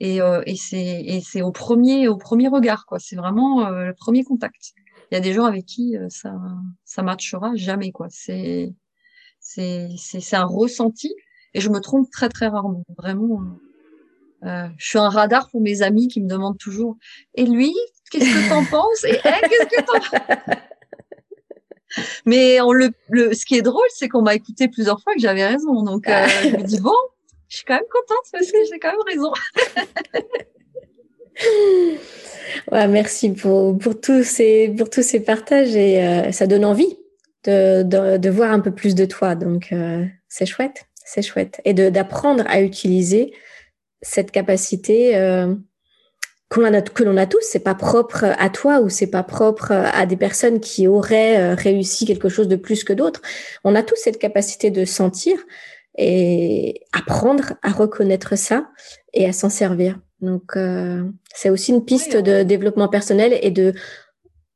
Et, euh, et c'est, et c'est au premier, au premier regard quoi. C'est vraiment euh, le premier contact. Il y a des gens avec qui euh, ça, ça matchera jamais quoi. C'est, c'est, c'est, c'est un ressenti. Et je me trompe très très rarement. Vraiment. Euh, je suis un radar pour mes amis qui me demandent toujours. Et lui, qu'est-ce que t'en penses? Et elle, qu'est-ce que t'en <laughs> Mais on le, le, ce qui est drôle, c'est qu'on m'a écouté plusieurs fois que j'avais raison. Donc, euh, je me dis bon, je suis quand même contente parce que j'ai quand même raison. <laughs> ouais, merci pour, pour, tous ces, pour tous ces partages et euh, ça donne envie de, de, de, voir un peu plus de toi. Donc, euh, c'est chouette, c'est chouette. Et d'apprendre à utiliser cette capacité que l'on a, que l'on a tous. C'est pas propre à toi ou c'est pas propre à des personnes qui auraient euh, réussi quelque chose de plus que d'autres. On a tous cette capacité de sentir et apprendre à reconnaître ça et à s'en servir. Donc, euh, c'est aussi une piste de développement personnel et de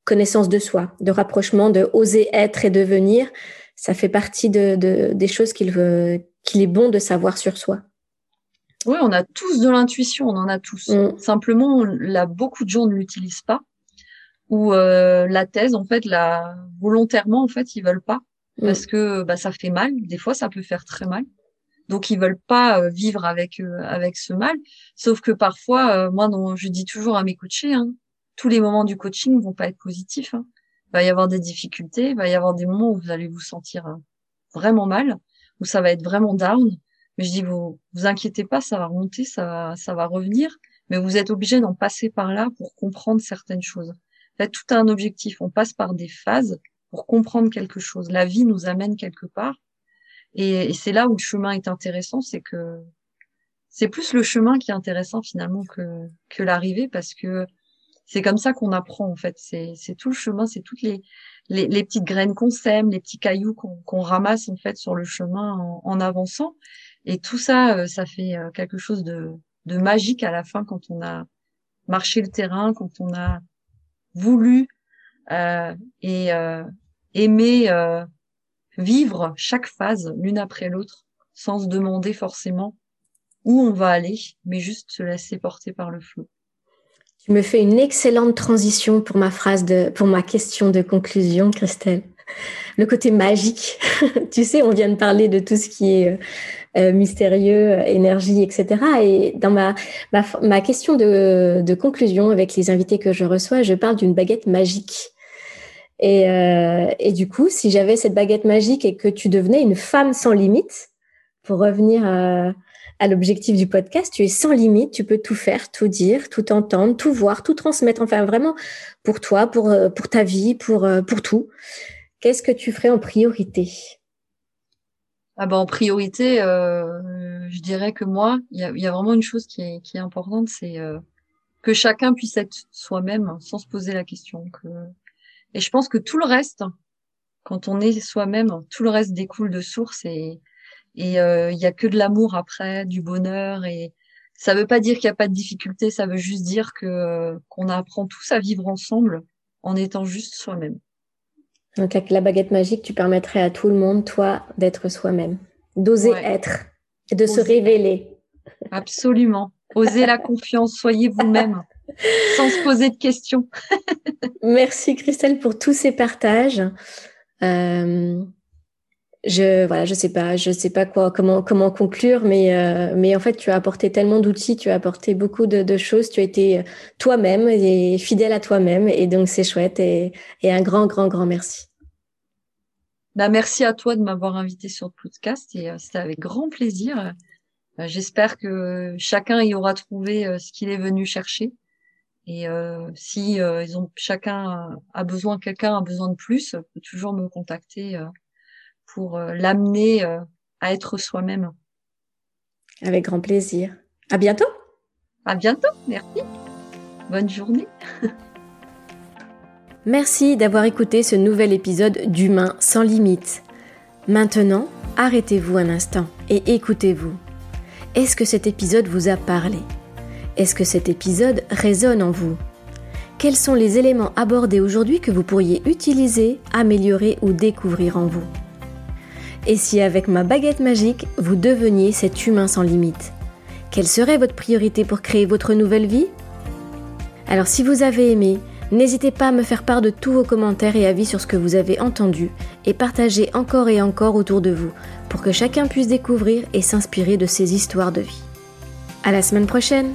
connaissance de soi, de rapprochement, de oser être et devenir. Ça fait partie de, de des choses qu'il qu'il est bon de savoir sur soi. Oui, on a tous de l'intuition, on en a tous. Mm. Simplement, là, beaucoup de gens ne l'utilisent pas. Ou euh, la thèse, en fait, la volontairement, en fait, ils veulent pas mm. parce que bah, ça fait mal. Des fois, ça peut faire très mal. Donc, ils veulent pas euh, vivre avec euh, avec ce mal. Sauf que parfois, moi, non, je dis toujours à mes coachés, hein, tous les moments du coaching vont pas être positifs. Hein. Il va y avoir des difficultés, il va y avoir des moments où vous allez vous sentir vraiment mal, où ça va être vraiment down. Je dis, vous vous inquiétez pas, ça va remonter, ça va, ça va revenir. mais vous êtes obligé d'en passer par là pour comprendre certaines choses. En fait, tout a un objectif. On passe par des phases pour comprendre quelque chose. La vie nous amène quelque part. Et, c'est là où le chemin est intéressant, c'est que c'est plus le chemin qui est intéressant finalement que, que l'arrivée parce que c'est comme ça qu'on apprend en fait. C'est, tout le chemin, c'est toutes les, les, petites graines qu'on sème, les petits cailloux qu'on, ramasse en fait sur le chemin en, avançant. Et tout ça, euh, ça fait euh, quelque chose de, de magique à la fin quand on a marché le terrain, quand on a voulu euh, et euh, euh, vivre chaque phase l'une après l'autre sans se demander forcément où on va aller, mais juste se laisser porter par le flot. Tu me fais une excellente transition pour ma phrase de, pour ma question de conclusion, Christelle. <laughs> Le côté magique. <laughs> tu sais, on vient de parler de tout ce qui est euh, euh, mystérieux, énergie, etc. Et dans ma, ma, question de, conclusion avec les invités que je reçois, je parle d'une baguette magique. Et, euh, et du coup, si j'avais cette baguette magique et que tu devenais une femme sans limite, pour revenir à, à l'objectif du podcast, tu es sans limite, tu peux tout faire, tout dire, tout entendre, tout voir, tout transmettre, enfin vraiment pour toi, pour, pour ta vie, pour, pour tout. Qu'est-ce que tu ferais en priorité? Ah ben, en priorité, euh, je dirais que moi, il y a, y a, vraiment une chose qui est, qui est importante, c'est euh, que chacun puisse être soi-même sans se poser la question. Que... Et je pense que tout le reste, quand on est soi-même, tout le reste découle de source et et euh, il y a que de l'amour après, du bonheur et ça veut pas dire qu'il n'y a pas de difficulté, ça veut juste dire que qu'on apprend tous à vivre ensemble en étant juste soi-même. Donc avec la baguette magique, tu permettrais à tout le monde, toi, d'être soi-même, d'oser être de se révéler. Absolument. Osez la confiance, soyez vous-même, sans se poser de questions. <laughs> Merci Christelle pour tous ces partages. Euh, je voilà, je sais pas, je sais pas quoi, comment comment conclure, mais euh, mais en fait, tu as apporté tellement d'outils, tu as apporté beaucoup de, de choses, tu as été toi-même et fidèle à toi-même, et donc c'est chouette et, et un grand grand grand merci. Bah merci à toi de m'avoir invité sur le podcast et euh, c'était avec grand plaisir. Euh, j'espère que chacun y aura trouvé ce qu'il est venu chercher. Et si ils ont chacun a besoin, quelqu'un a besoin de plus, peut toujours me contacter pour euh, l'amener euh, à être soi-même. Avec grand plaisir. À bientôt. À bientôt. Merci. Bonne journée. <laughs> Merci d'avoir écouté ce nouvel épisode d'Humain sans limite. Maintenant, arrêtez-vous un instant et écoutez-vous. Est-ce que cet épisode vous a parlé? Est-ce que cet épisode résonne en vous? Quels sont les éléments abordés aujourd'hui que vous pourriez utiliser, améliorer ou découvrir en vous? Et si avec ma baguette magique, vous deveniez cet humain sans limite Quelle serait votre priorité pour créer votre nouvelle vie? Alors si vous avez aimé, n'hésitez pas à me faire part de tous vos commentaires et avis sur ce que vous avez entendu et partagez encore et encore autour de vous pour que chacun puisse découvrir et s'inspirer de ces histoires de vie. À la semaine prochaine!